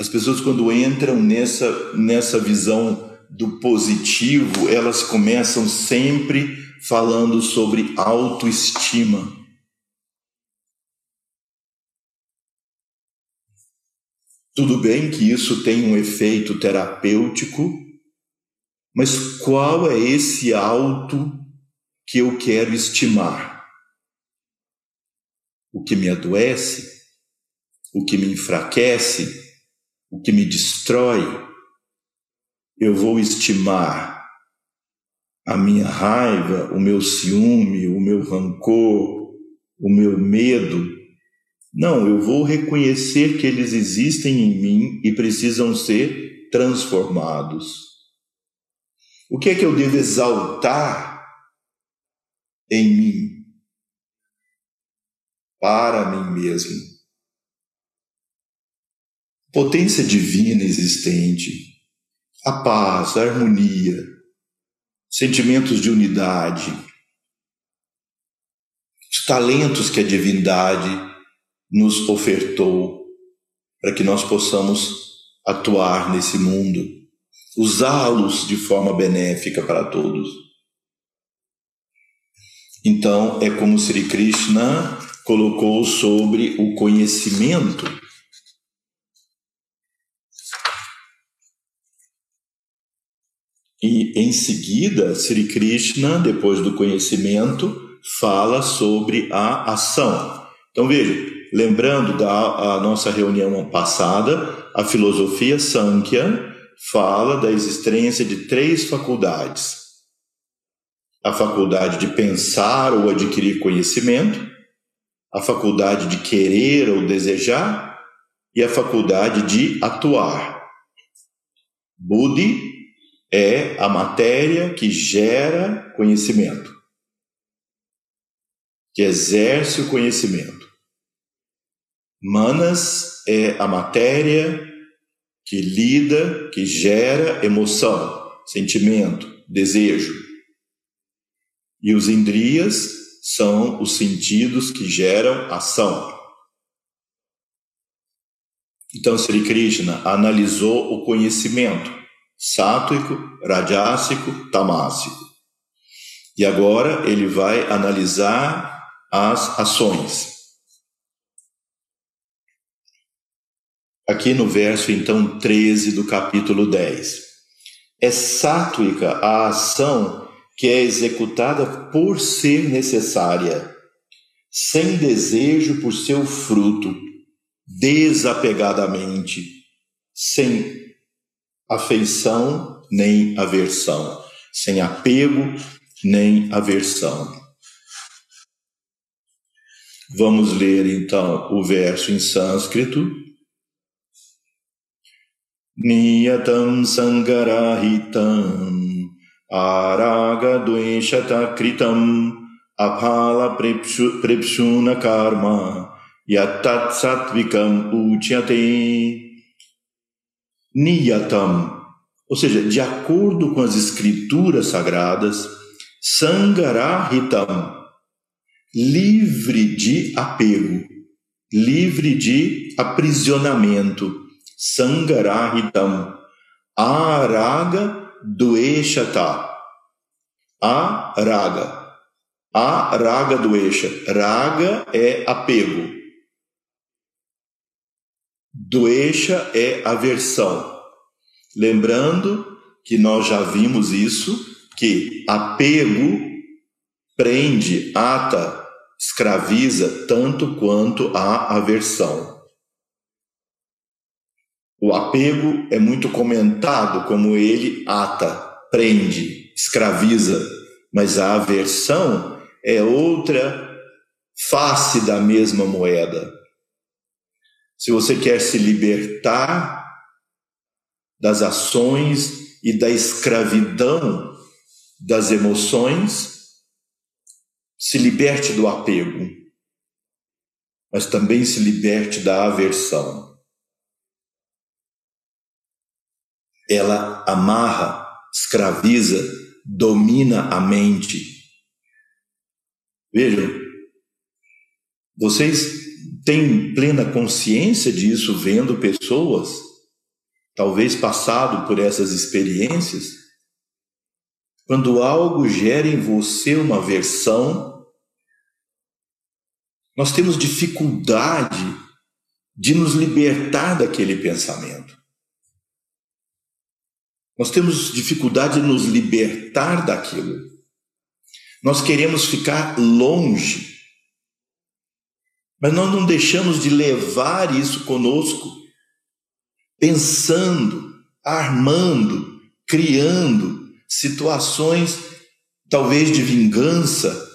As pessoas, quando entram nessa, nessa visão do positivo, elas começam sempre falando sobre autoestima. Tudo bem que isso tem um efeito terapêutico, mas qual é esse alto que eu quero estimar? O que me adoece? O que me enfraquece? O que me destrói? Eu vou estimar a minha raiva, o meu ciúme, o meu rancor, o meu medo não, eu vou reconhecer que eles existem em mim e precisam ser transformados. O que é que eu devo exaltar em mim? Para mim mesmo. Potência divina existente, a paz, a harmonia, sentimentos de unidade, os talentos que a divindade nos ofertou para que nós possamos atuar nesse mundo, usá-los de forma benéfica para todos. Então, é como Sri Krishna colocou sobre o conhecimento. E em seguida, Sri Krishna, depois do conhecimento, fala sobre a ação. Então veja, lembrando da nossa reunião passada, a filosofia Sankhya fala da existência de três faculdades: a faculdade de pensar ou adquirir conhecimento, a faculdade de querer ou desejar e a faculdade de atuar. Buddhi é a matéria que gera conhecimento, que exerce o conhecimento. Manas é a matéria que lida, que gera emoção, sentimento, desejo. E os indrias são os sentidos que geram ação. Então, Sri Krishna analisou o conhecimento sátuico, rajásico, tamásico. E agora ele vai analisar as ações. Aqui no verso então 13 do capítulo 10. É sátuica a ação que é executada por ser necessária, sem desejo por seu fruto, desapegadamente, sem afeição nem aversão, sem apego nem aversão. Vamos ler então o verso em sânscrito. Niyatam sangarahitam araga dveshata kritam apala prepshuna karma yatat satvikam uchyate niyatam ou seja, de acordo com as escrituras sagradas, sangarahitam livre de apego, livre de aprisionamento. Sangarahitam. Araga dueshata. Araga. Araga duesha. Raga é apego. Duesha é aversão. Lembrando que nós já vimos isso, que apego prende, ata, escraviza tanto quanto a aversão. O apego é muito comentado como ele ata, prende, escraviza, mas a aversão é outra face da mesma moeda. Se você quer se libertar das ações e da escravidão das emoções, se liberte do apego, mas também se liberte da aversão. Ela amarra, escraviza, domina a mente. Vejam, vocês têm plena consciência disso vendo pessoas, talvez passado por essas experiências, quando algo gera em você uma aversão, nós temos dificuldade de nos libertar daquele pensamento. Nós temos dificuldade de nos libertar daquilo. Nós queremos ficar longe. Mas nós não deixamos de levar isso conosco, pensando, armando, criando, situações talvez de vingança,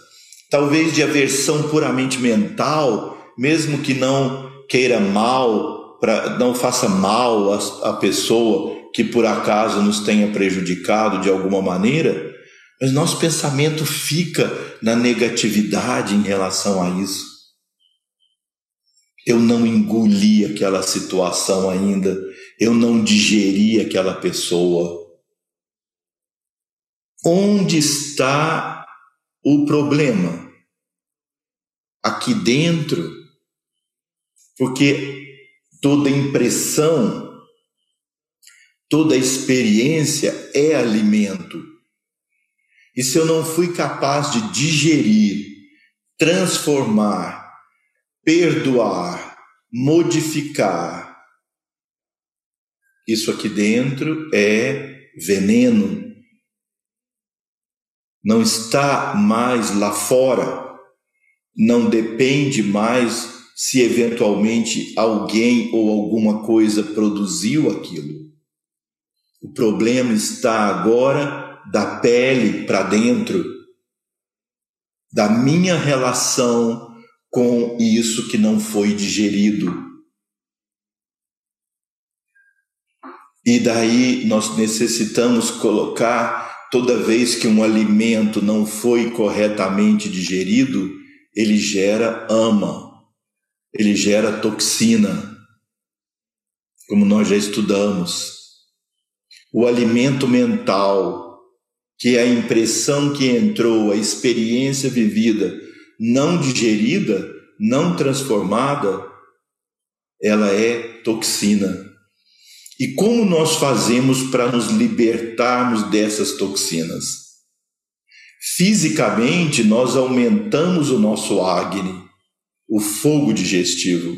talvez de aversão puramente mental, mesmo que não queira mal, pra, não faça mal à, à pessoa que por acaso nos tenha prejudicado de alguma maneira, mas nosso pensamento fica na negatividade em relação a isso. Eu não engoli aquela situação ainda, eu não digeri aquela pessoa Onde está o problema? Aqui dentro, porque toda impressão, toda experiência é alimento. E se eu não fui capaz de digerir, transformar, perdoar, modificar, isso aqui dentro é veneno não está mais lá fora, não depende mais se eventualmente alguém ou alguma coisa produziu aquilo. O problema está agora da pele para dentro, da minha relação com isso que não foi digerido. E daí nós necessitamos colocar toda vez que um alimento não foi corretamente digerido, ele gera ama, ele gera toxina, como nós já estudamos. O alimento mental, que é a impressão que entrou, a experiência vivida, não digerida, não transformada, ela é toxina. E como nós fazemos para nos libertarmos dessas toxinas? Fisicamente, nós aumentamos o nosso Agni, o fogo digestivo.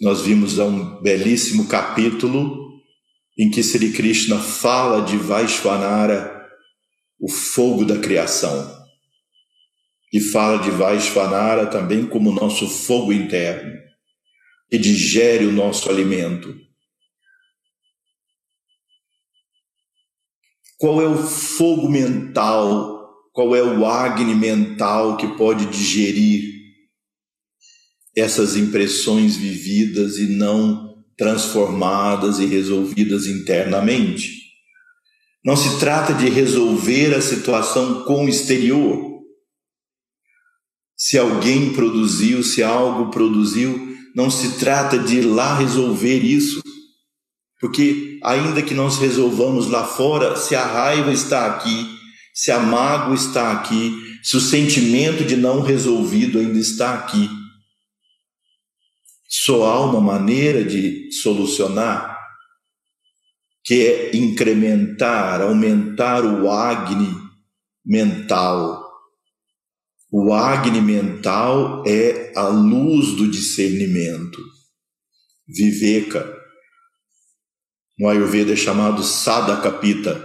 Nós vimos um belíssimo capítulo em que Sri Krishna fala de Vaishvanara, o fogo da criação. E fala de Vaishvanara também como nosso fogo interno, que digere o nosso alimento. Qual é o fogo mental, qual é o Agni mental que pode digerir essas impressões vividas e não transformadas e resolvidas internamente. Não se trata de resolver a situação com o exterior. Se alguém produziu, se algo produziu, não se trata de ir lá resolver isso. Porque, ainda que nós resolvamos lá fora, se a raiva está aqui, se a mágoa está aqui, se o sentimento de não resolvido ainda está aqui, só há uma maneira de solucionar, que é incrementar, aumentar o Agni mental. O Agni mental é a luz do discernimento. Viveka. No Ayurveda é chamado Sadakapita,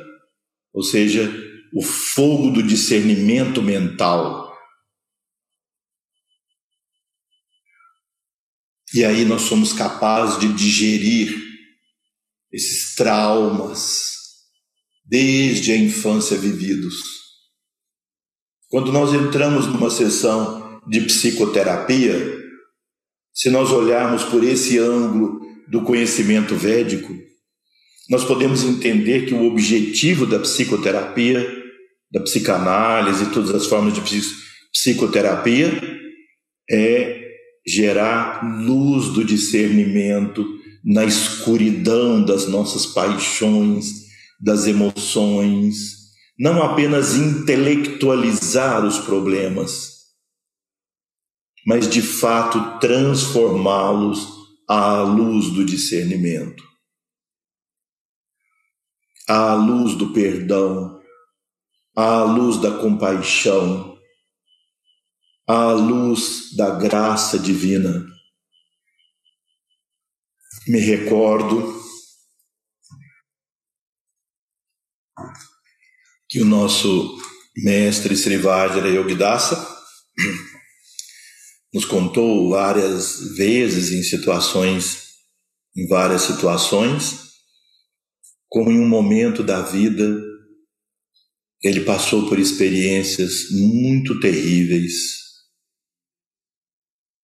ou seja, o fogo do discernimento mental. E aí nós somos capazes de digerir esses traumas desde a infância vividos. Quando nós entramos numa sessão de psicoterapia, se nós olharmos por esse ângulo do conhecimento védico, nós podemos entender que o objetivo da psicoterapia, da psicanálise e todas as formas de psicoterapia é gerar luz do discernimento na escuridão das nossas paixões, das emoções, não apenas intelectualizar os problemas, mas de fato transformá-los à luz do discernimento, à luz do perdão, à luz da compaixão, à luz da graça divina. Me recordo que o nosso mestre Srivajra Yogidasa nos contou várias vezes em situações, em várias situações, como em um momento da vida ele passou por experiências muito terríveis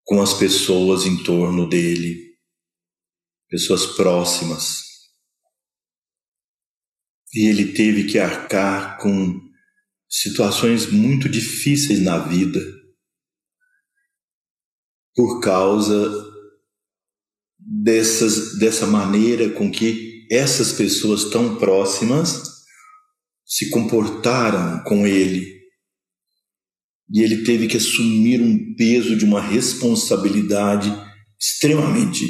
com as pessoas em torno dele, pessoas próximas. E ele teve que arcar com situações muito difíceis na vida por causa dessas, dessa maneira com que essas pessoas tão próximas se comportaram com ele e ele teve que assumir um peso de uma responsabilidade extremamente,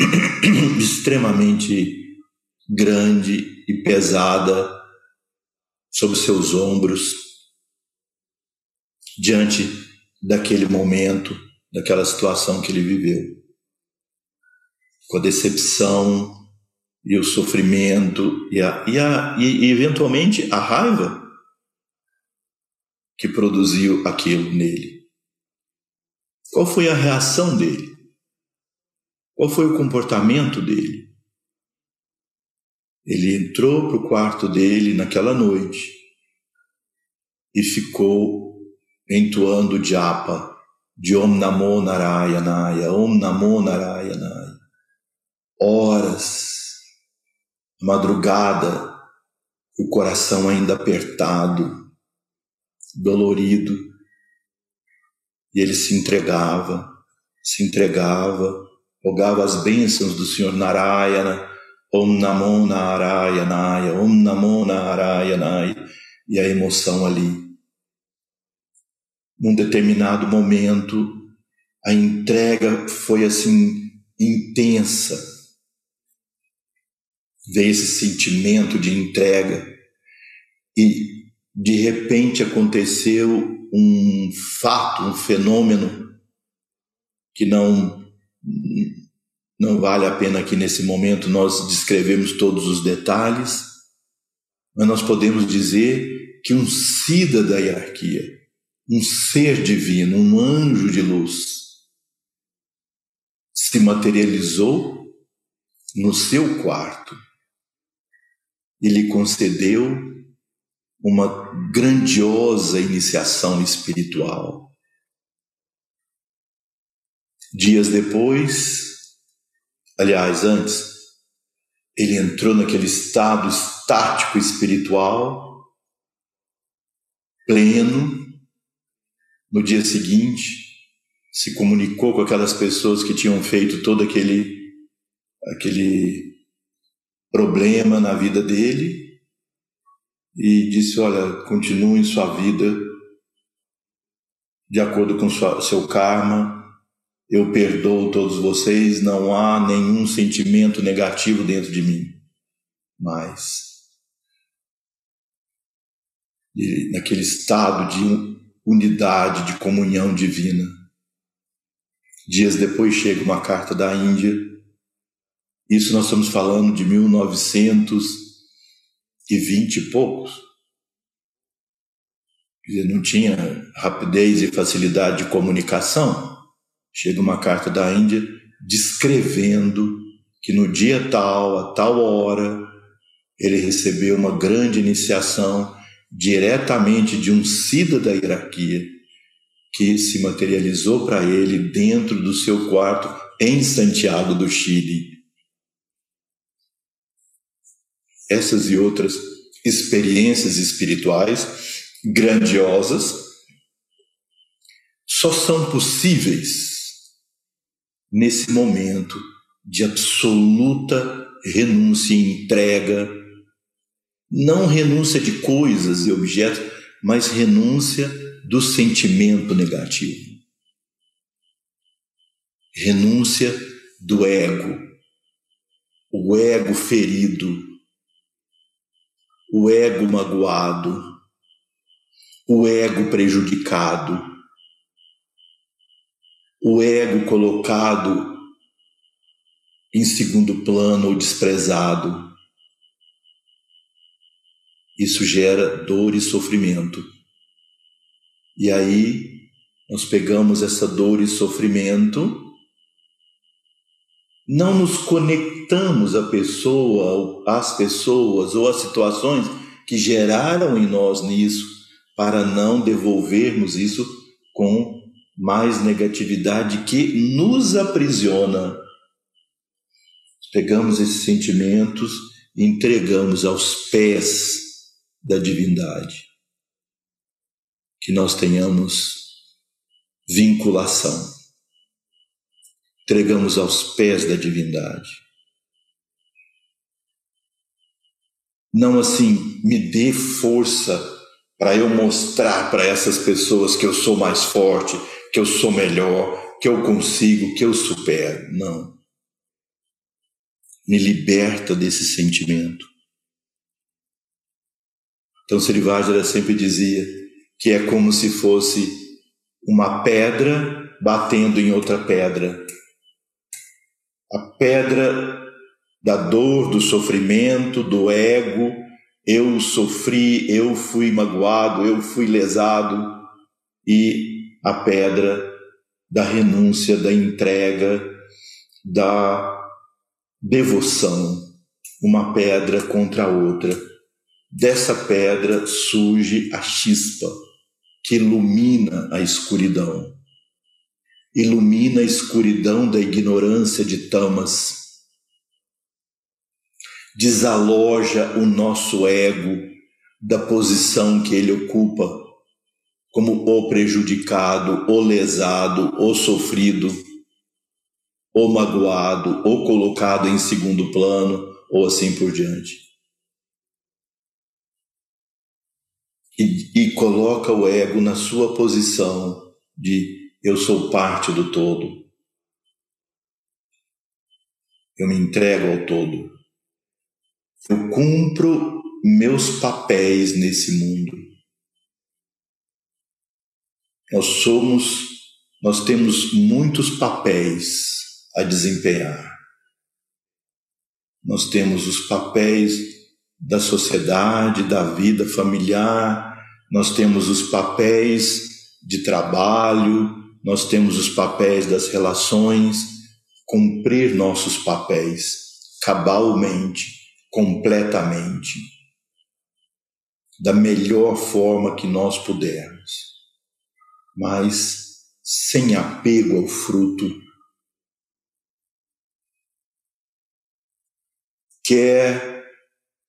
extremamente grande e pesada sobre seus ombros diante daquele momento, daquela situação que ele viveu. Com a decepção e o sofrimento e, a, e, a, e, eventualmente a raiva que produziu aquilo nele? Qual foi a reação dele? Qual foi o comportamento dele? Ele entrou para o quarto dele naquela noite e ficou entoando japa de Om Namo Narayanaya, Om Namo Narayanaya. Horas, madrugada, o coração ainda apertado, dolorido. E ele se entregava, se entregava, rogava as bênçãos do Senhor Narayana, Om Namo Narayanaya, Om Namo Narayanaya, e a emoção ali. Num determinado momento, a entrega foi assim intensa. Veio esse sentimento de entrega e de repente aconteceu um fato, um fenômeno que não Não vale a pena aqui nesse momento nós descrevermos todos os detalhes, mas nós podemos dizer que um Sida da hierarquia, um ser divino, um anjo de luz, se materializou no seu quarto. E lhe concedeu uma grandiosa iniciação espiritual. Dias depois, aliás, antes, ele entrou naquele estado estático espiritual, pleno. No dia seguinte, se comunicou com aquelas pessoas que tinham feito todo aquele aquele problema na vida dele e disse: Olha, continuem sua vida de acordo com sua, seu karma. Eu perdoo todos vocês, não há nenhum sentimento negativo dentro de mim. Mas, naquele estado de unidade, de comunhão divina. Dias depois chega uma carta da Índia. Isso nós estamos falando de 1920 e poucos. não tinha rapidez e facilidade de comunicação. Chega uma carta da Índia descrevendo que no dia tal, a tal hora, ele recebeu uma grande iniciação diretamente de um Sida da hierarquia que se materializou para ele dentro do seu quarto em Santiago do Chile. Essas e outras experiências espirituais grandiosas só são possíveis nesse momento de absoluta renúncia e entrega, não renúncia de coisas e objetos, mas renúncia do sentimento negativo. Renúncia do ego, o ego ferido, o ego magoado, o ego prejudicado, o ego colocado em segundo plano ou desprezado. Isso gera dor e sofrimento. E aí nós pegamos essa dor e sofrimento, não nos conectamos à pessoa, às pessoas ou às situações que geraram em nós nisso, para não devolvermos isso com mais negatividade que nos aprisiona. Pegamos esses sentimentos e entregamos aos pés da divindade que nós tenhamos vinculação. Entregamos aos pés da divindade. Não assim, me dê força para eu mostrar para essas pessoas que eu sou mais forte, que eu sou melhor, que eu consigo, que eu supero. Não. Me liberta desse sentimento. Então, Srivajra sempre dizia: que é como se fosse uma pedra batendo em outra pedra. A pedra da dor, do sofrimento, do ego, eu sofri, eu fui magoado, eu fui lesado, e a pedra da renúncia, da entrega, da devoção, uma pedra contra a outra. Dessa pedra surge a chispa que ilumina a escuridão. Ilumina a escuridão da ignorância de tamas. Desaloja o nosso ego da posição que ele ocupa, como o prejudicado, o lesado, o sofrido, o magoado, ou colocado em segundo plano, ou assim por diante. e, e coloca o ego na sua posição de eu sou parte do todo. Eu me entrego ao todo. Eu cumpro meus papéis nesse mundo. Nós somos, nós temos muitos papéis a desempenhar. nós temos os papéis da sociedade, da vida familiar, nós temos os papéis de trabalho, nós temos os papéis das relações, cumprir nossos papéis cabalmente, completamente, da melhor forma que nós pudermos, mas sem apego ao fruto quer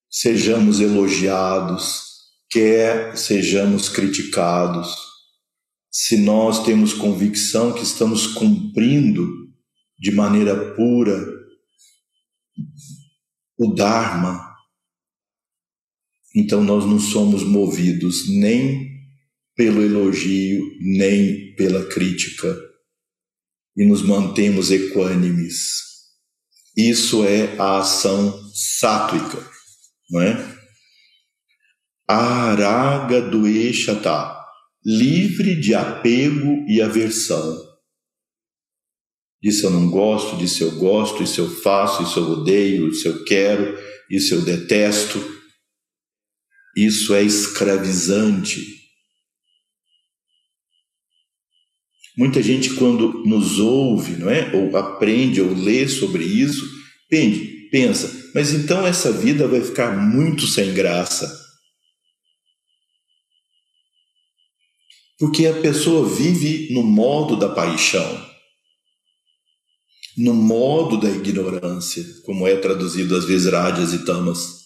sejamos elogiados, quer sejamos criticados, se nós temos convicção que estamos cumprindo de maneira pura o Dharma, então nós não somos movidos nem pelo elogio, nem pela crítica, e nos mantemos equânimes isso é a ação sátwica, não é? Araga do Eixatá, livre de apego e aversão. Isso eu não gosto, disso eu gosto, isso eu faço, isso eu odeio, isso eu quero, isso eu detesto. Isso é escravizante. Muita gente, quando nos ouve, não é? ou aprende ou lê sobre isso, pende, pensa, mas então essa vida vai ficar muito sem graça. Porque a pessoa vive no modo da paixão, no modo da ignorância, como é traduzido às vezes rádias e tamas.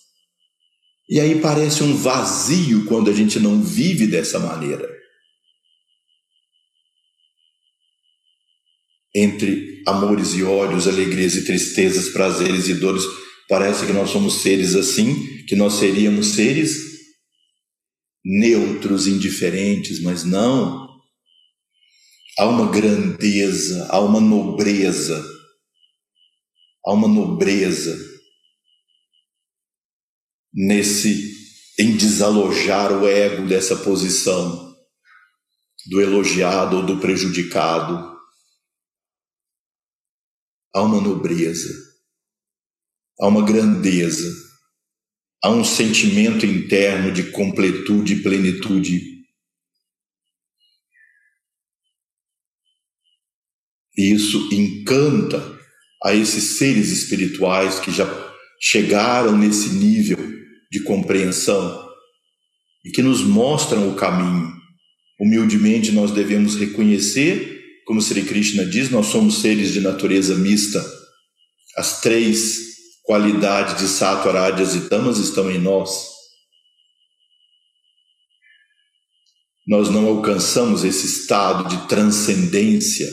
E aí parece um vazio quando a gente não vive dessa maneira. entre amores e ódios, alegrias e tristezas, prazeres e dores. Parece que nós somos seres assim, que nós seríamos seres neutros, indiferentes, mas não. Há uma grandeza, há uma nobreza, há uma nobreza nesse em desalojar o ego dessa posição do elogiado ou do prejudicado. Há uma nobreza, há uma grandeza, há um sentimento interno de completude e plenitude. E isso encanta a esses seres espirituais que já chegaram nesse nível de compreensão e que nos mostram o caminho. Humildemente nós devemos reconhecer como Sri Krishna diz, nós somos seres de natureza mista. As três qualidades de Rajas e Tamas estão em nós. Nós não alcançamos esse estado de transcendência.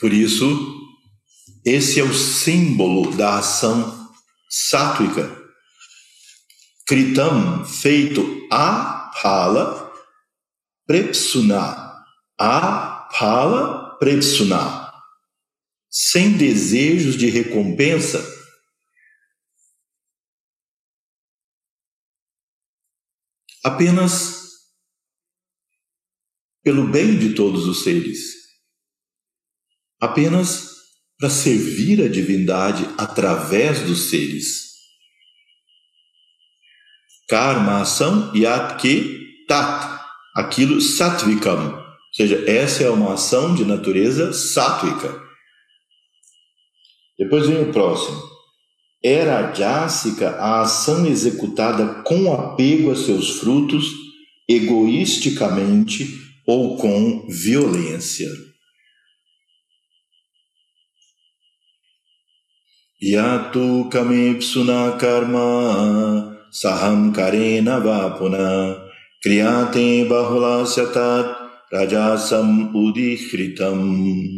Por isso, esse é o símbolo da ação sátwica. Kritam, feito a pala, prepsuna, a pala prepsuna, sem desejos de recompensa, apenas pelo bem de todos os seres, apenas para servir a divindade através dos seres. Karma, ação, yatke, tat, aquilo satvikam, ou seja, essa é uma ação de natureza sátvica. Depois vem o próximo. Era jássica a ação executada com apego a seus frutos, egoisticamente ou com violência. Yatu kamipsuna karma saham karena vapuna Kriyate bahulasyatat rajasam udihritam.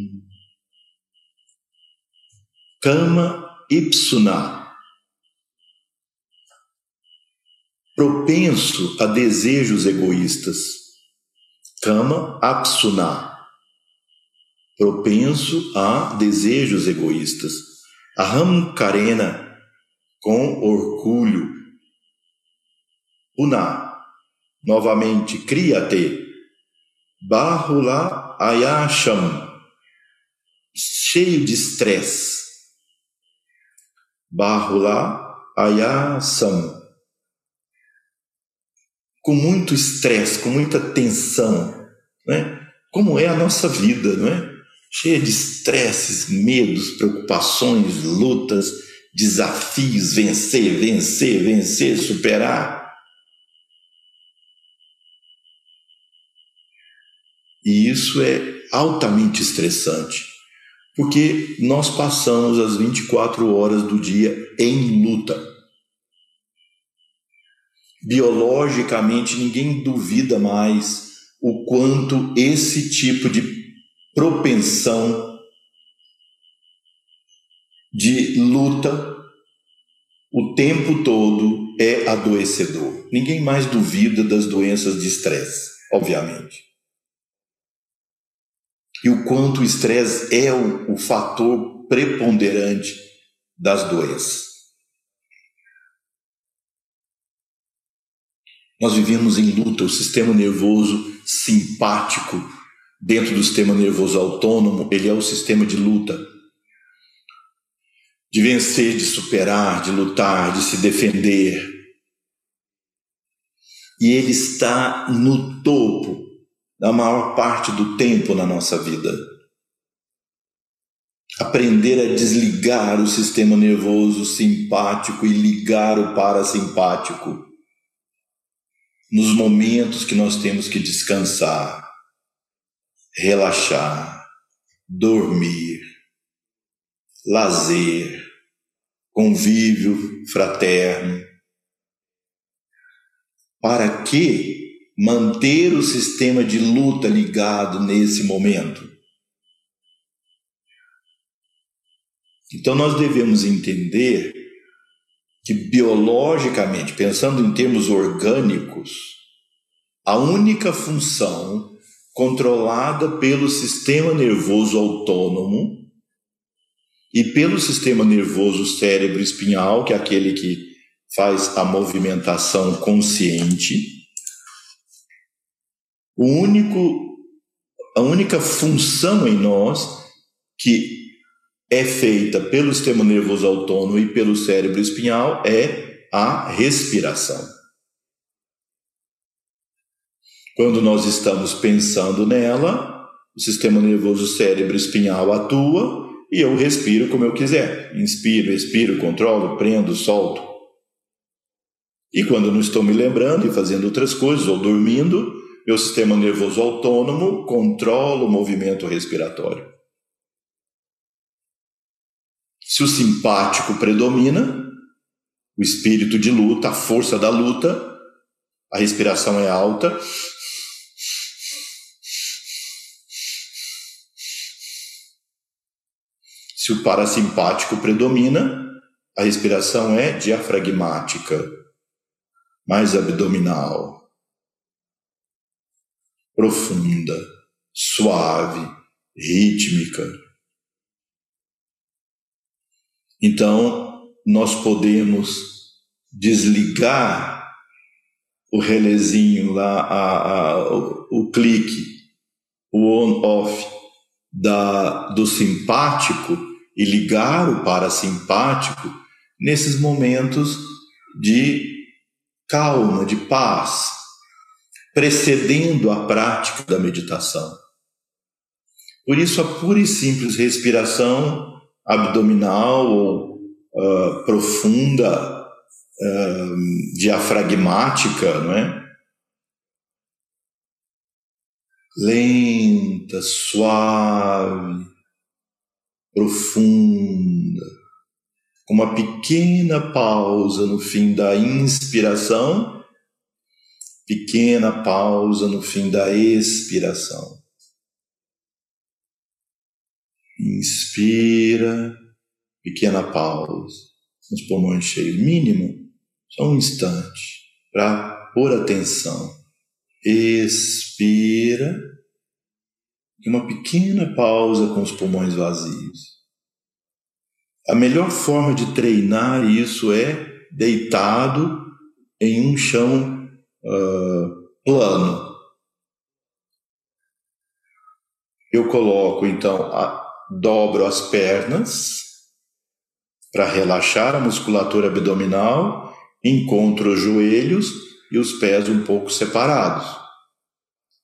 Kama ipsuna. Propenso a desejos egoístas. Kama apsuna. Propenso a desejos egoístas. Aham karena. Com orgulho. Una Novamente, cria-te. Bahula Ayasham. cheio de estresse. Lá, ayasam. Com muito estresse, com muita tensão, né? Como é a nossa vida, não é? Cheia de estresses, medos, preocupações, lutas, desafios, vencer, vencer, vencer, superar. E isso é altamente estressante, porque nós passamos as 24 horas do dia em luta. Biologicamente, ninguém duvida mais o quanto esse tipo de propensão de luta o tempo todo é adoecedor. Ninguém mais duvida das doenças de estresse, obviamente e o quanto o estresse é o, o fator preponderante das doenças. Nós vivemos em luta, o sistema nervoso simpático, dentro do sistema nervoso autônomo, ele é o sistema de luta. De vencer, de superar, de lutar, de se defender. E ele está no topo da maior parte do tempo na nossa vida. Aprender a desligar o sistema nervoso simpático e ligar o parasimpático nos momentos que nós temos que descansar, relaxar, dormir, lazer, convívio fraterno, para que manter o sistema de luta ligado nesse momento. Então nós devemos entender que biologicamente, pensando em termos orgânicos, a única função controlada pelo sistema nervoso autônomo e pelo sistema nervoso cérebro espinhal, que é aquele que faz a movimentação consciente, o único, a única função em nós que é feita pelo sistema nervoso autônomo e pelo cérebro espinhal é a respiração. Quando nós estamos pensando nela, o sistema nervoso cérebro espinhal atua e eu respiro como eu quiser. Inspiro, expiro, controlo, prendo, solto. E quando não estou me lembrando e fazendo outras coisas ou dormindo, meu sistema nervoso autônomo controla o movimento respiratório. Se o simpático predomina, o espírito de luta, a força da luta, a respiração é alta. Se o parasimpático predomina, a respiração é diafragmática, mais abdominal profunda, suave, rítmica. Então, nós podemos desligar o relezinho lá, a, a, o, o clique, o on-off do simpático e ligar o parasimpático nesses momentos de calma, de paz, precedendo a prática da meditação. Por isso, a pura e simples respiração abdominal ou uh, profunda, uh, diafragmática, não é? Lenta, suave, profunda, com uma pequena pausa no fim da inspiração pequena pausa no fim da expiração. Inspira, pequena pausa, os pulmões cheios, mínimo, só um instante, para pôr atenção. Expira, e uma pequena pausa com os pulmões vazios. A melhor forma de treinar isso é deitado em um chão uh, plano. Eu coloco então a, dobro as pernas para relaxar a musculatura abdominal, encontro os joelhos e os pés um pouco separados.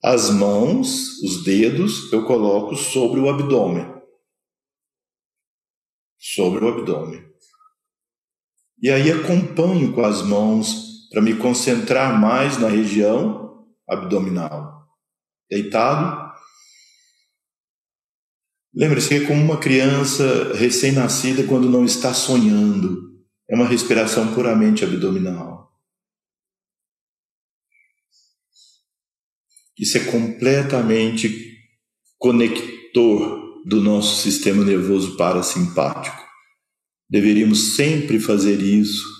As mãos, os dedos, eu coloco sobre o abdômen. Sobre o abdômen. E aí acompanho com as mãos para me concentrar mais na região abdominal. Deitado. Lembre-se que é como uma criança recém-nascida quando não está sonhando. É uma respiração puramente abdominal. Isso é completamente conector do nosso sistema nervoso parasimpático. Deveríamos sempre fazer isso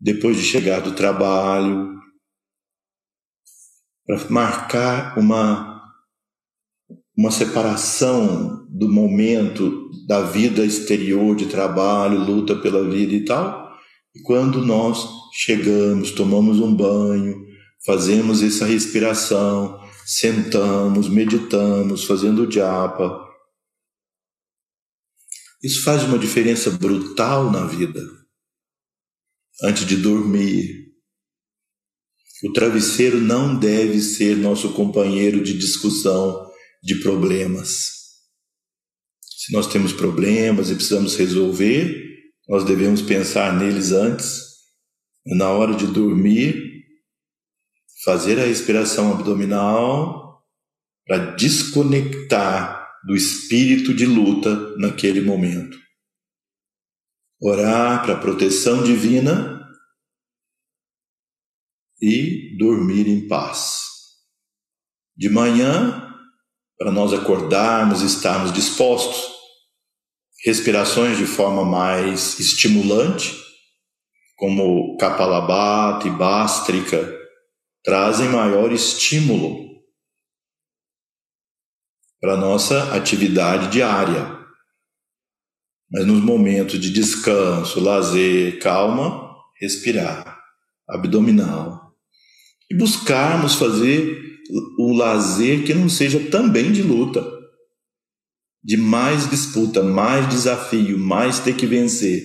depois de chegar do trabalho, para marcar uma, uma separação do momento da vida exterior de trabalho, luta pela vida e tal. E quando nós chegamos, tomamos um banho, fazemos essa respiração, sentamos, meditamos, fazendo japa, isso faz uma diferença brutal na vida. Antes de dormir, o travesseiro não deve ser nosso companheiro de discussão de problemas. Se nós temos problemas e precisamos resolver, nós devemos pensar neles antes, na hora de dormir, fazer a respiração abdominal para desconectar do espírito de luta naquele momento. Orar para a proteção divina e dormir em paz. De manhã, para nós acordarmos e estarmos dispostos, respirações de forma mais estimulante, como Kapalabhati Bástrica, trazem maior estímulo para nossa atividade diária. Mas nos momentos de descanso, lazer, calma, respirar, abdominal. E buscarmos fazer o lazer que não seja também de luta, de mais disputa, mais desafio, mais ter que vencer.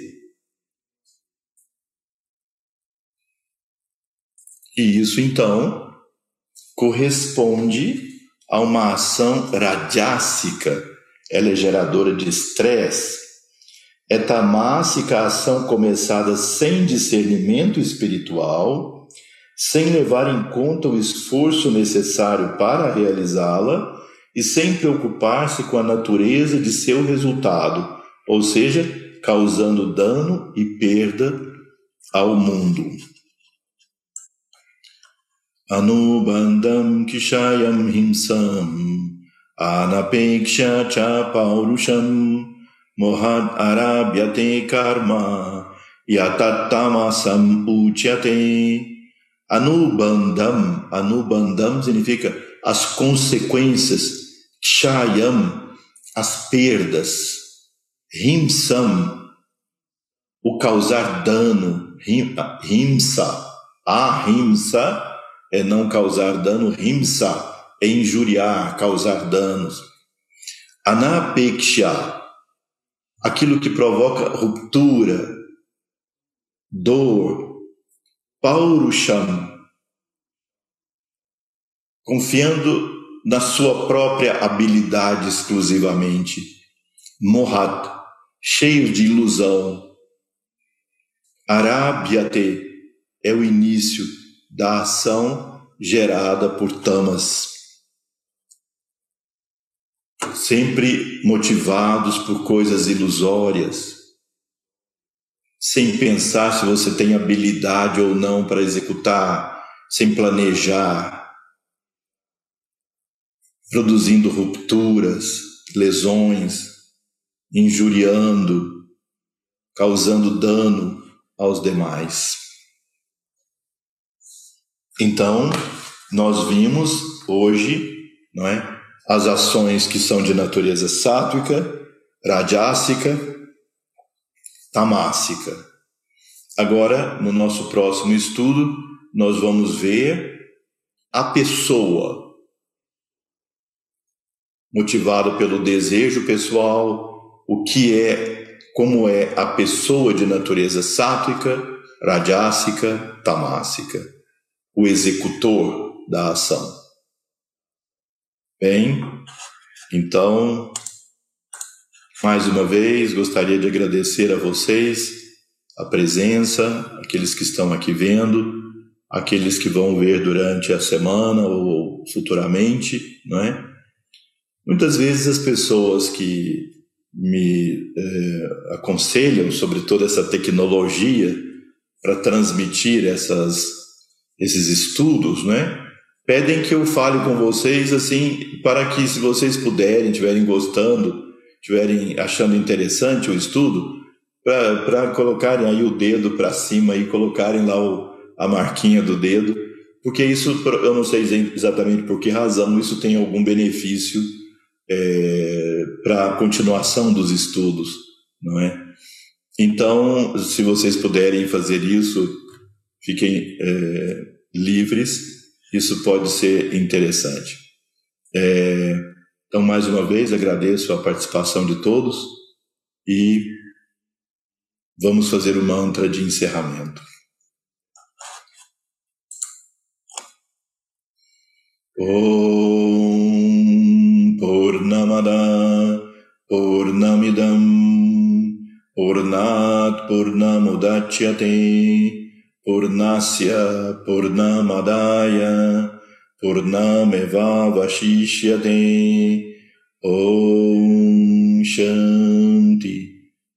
E isso então corresponde a uma ação rajásica, ela é geradora de estresse, é tamássica a ação começada sem discernimento espiritual, sem levar em conta o esforço necessário para realizá-la e sem preocupar-se com a natureza de seu resultado, ou seja, causando dano e perda ao mundo. Anubandham kishayam himsam anapeksha cha Mohad Arabhyate Karma Yatattama Sampuchyate Anubandham Anubandham significa as consequências Kshayam as perdas. Rimsam o causar dano rimsa a rimsa é não causar dano rimsa é injuriar, causar danos. Anapeksha aquilo que provoca ruptura, dor. Paurusham, confiando na sua própria habilidade exclusivamente. Mohat, cheio de ilusão. Arabhyate é o início da ação gerada por tamas. Sempre motivados por coisas ilusórias, sem pensar se você tem habilidade ou não para executar, sem planejar, produzindo rupturas, lesões, injuriando, causando dano aos demais. Então, nós vimos hoje, não é, as ações que são de natureza sátrica, rajásica, tamássica. Agora, no nosso próximo estudo, nós vamos ver a pessoa. motivado pelo desejo pessoal, o que é, como é a pessoa de natureza sátrica, rajásica, tamásica, o executor da ação. Bem, então, mais uma vez, gostaria de agradecer a vocês a presença, aqueles que estão aqui vendo, aqueles que vão ver durante a semana ou futuramente, não é? Muitas vezes as pessoas que me é, aconselham sobre toda essa tecnologia para transmitir essas, esses estudos, né? Pedem que eu fale com vocês assim, para que se vocês puderem, estiverem gostando, estiverem achando interessante o estudo, para colocarem aí o dedo para cima e colocarem lá o, a marquinha do dedo, porque isso, eu não sei exatamente por que razão, isso tem algum benefício é, para a continuação dos estudos, não é? Então, se vocês puderem fazer isso, fiquem é, livres, isso pode ser interessante. É, então, mais uma vez, agradeço a participação de todos e vamos fazer o mantra de encerramento. Om Purnamada Purnamidam Purnat Purnamudachyate Purnasya Purnamadaya Purnameva Vashishyate Om Shanti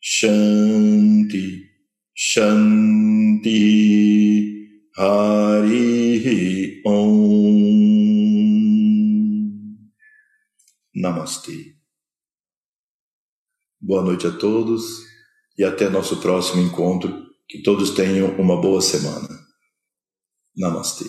Shanti Shanti Hari Om Namastê. Boa noite a todos e até nosso próximo encontro. Que todos tenham uma boa semana. Namastê.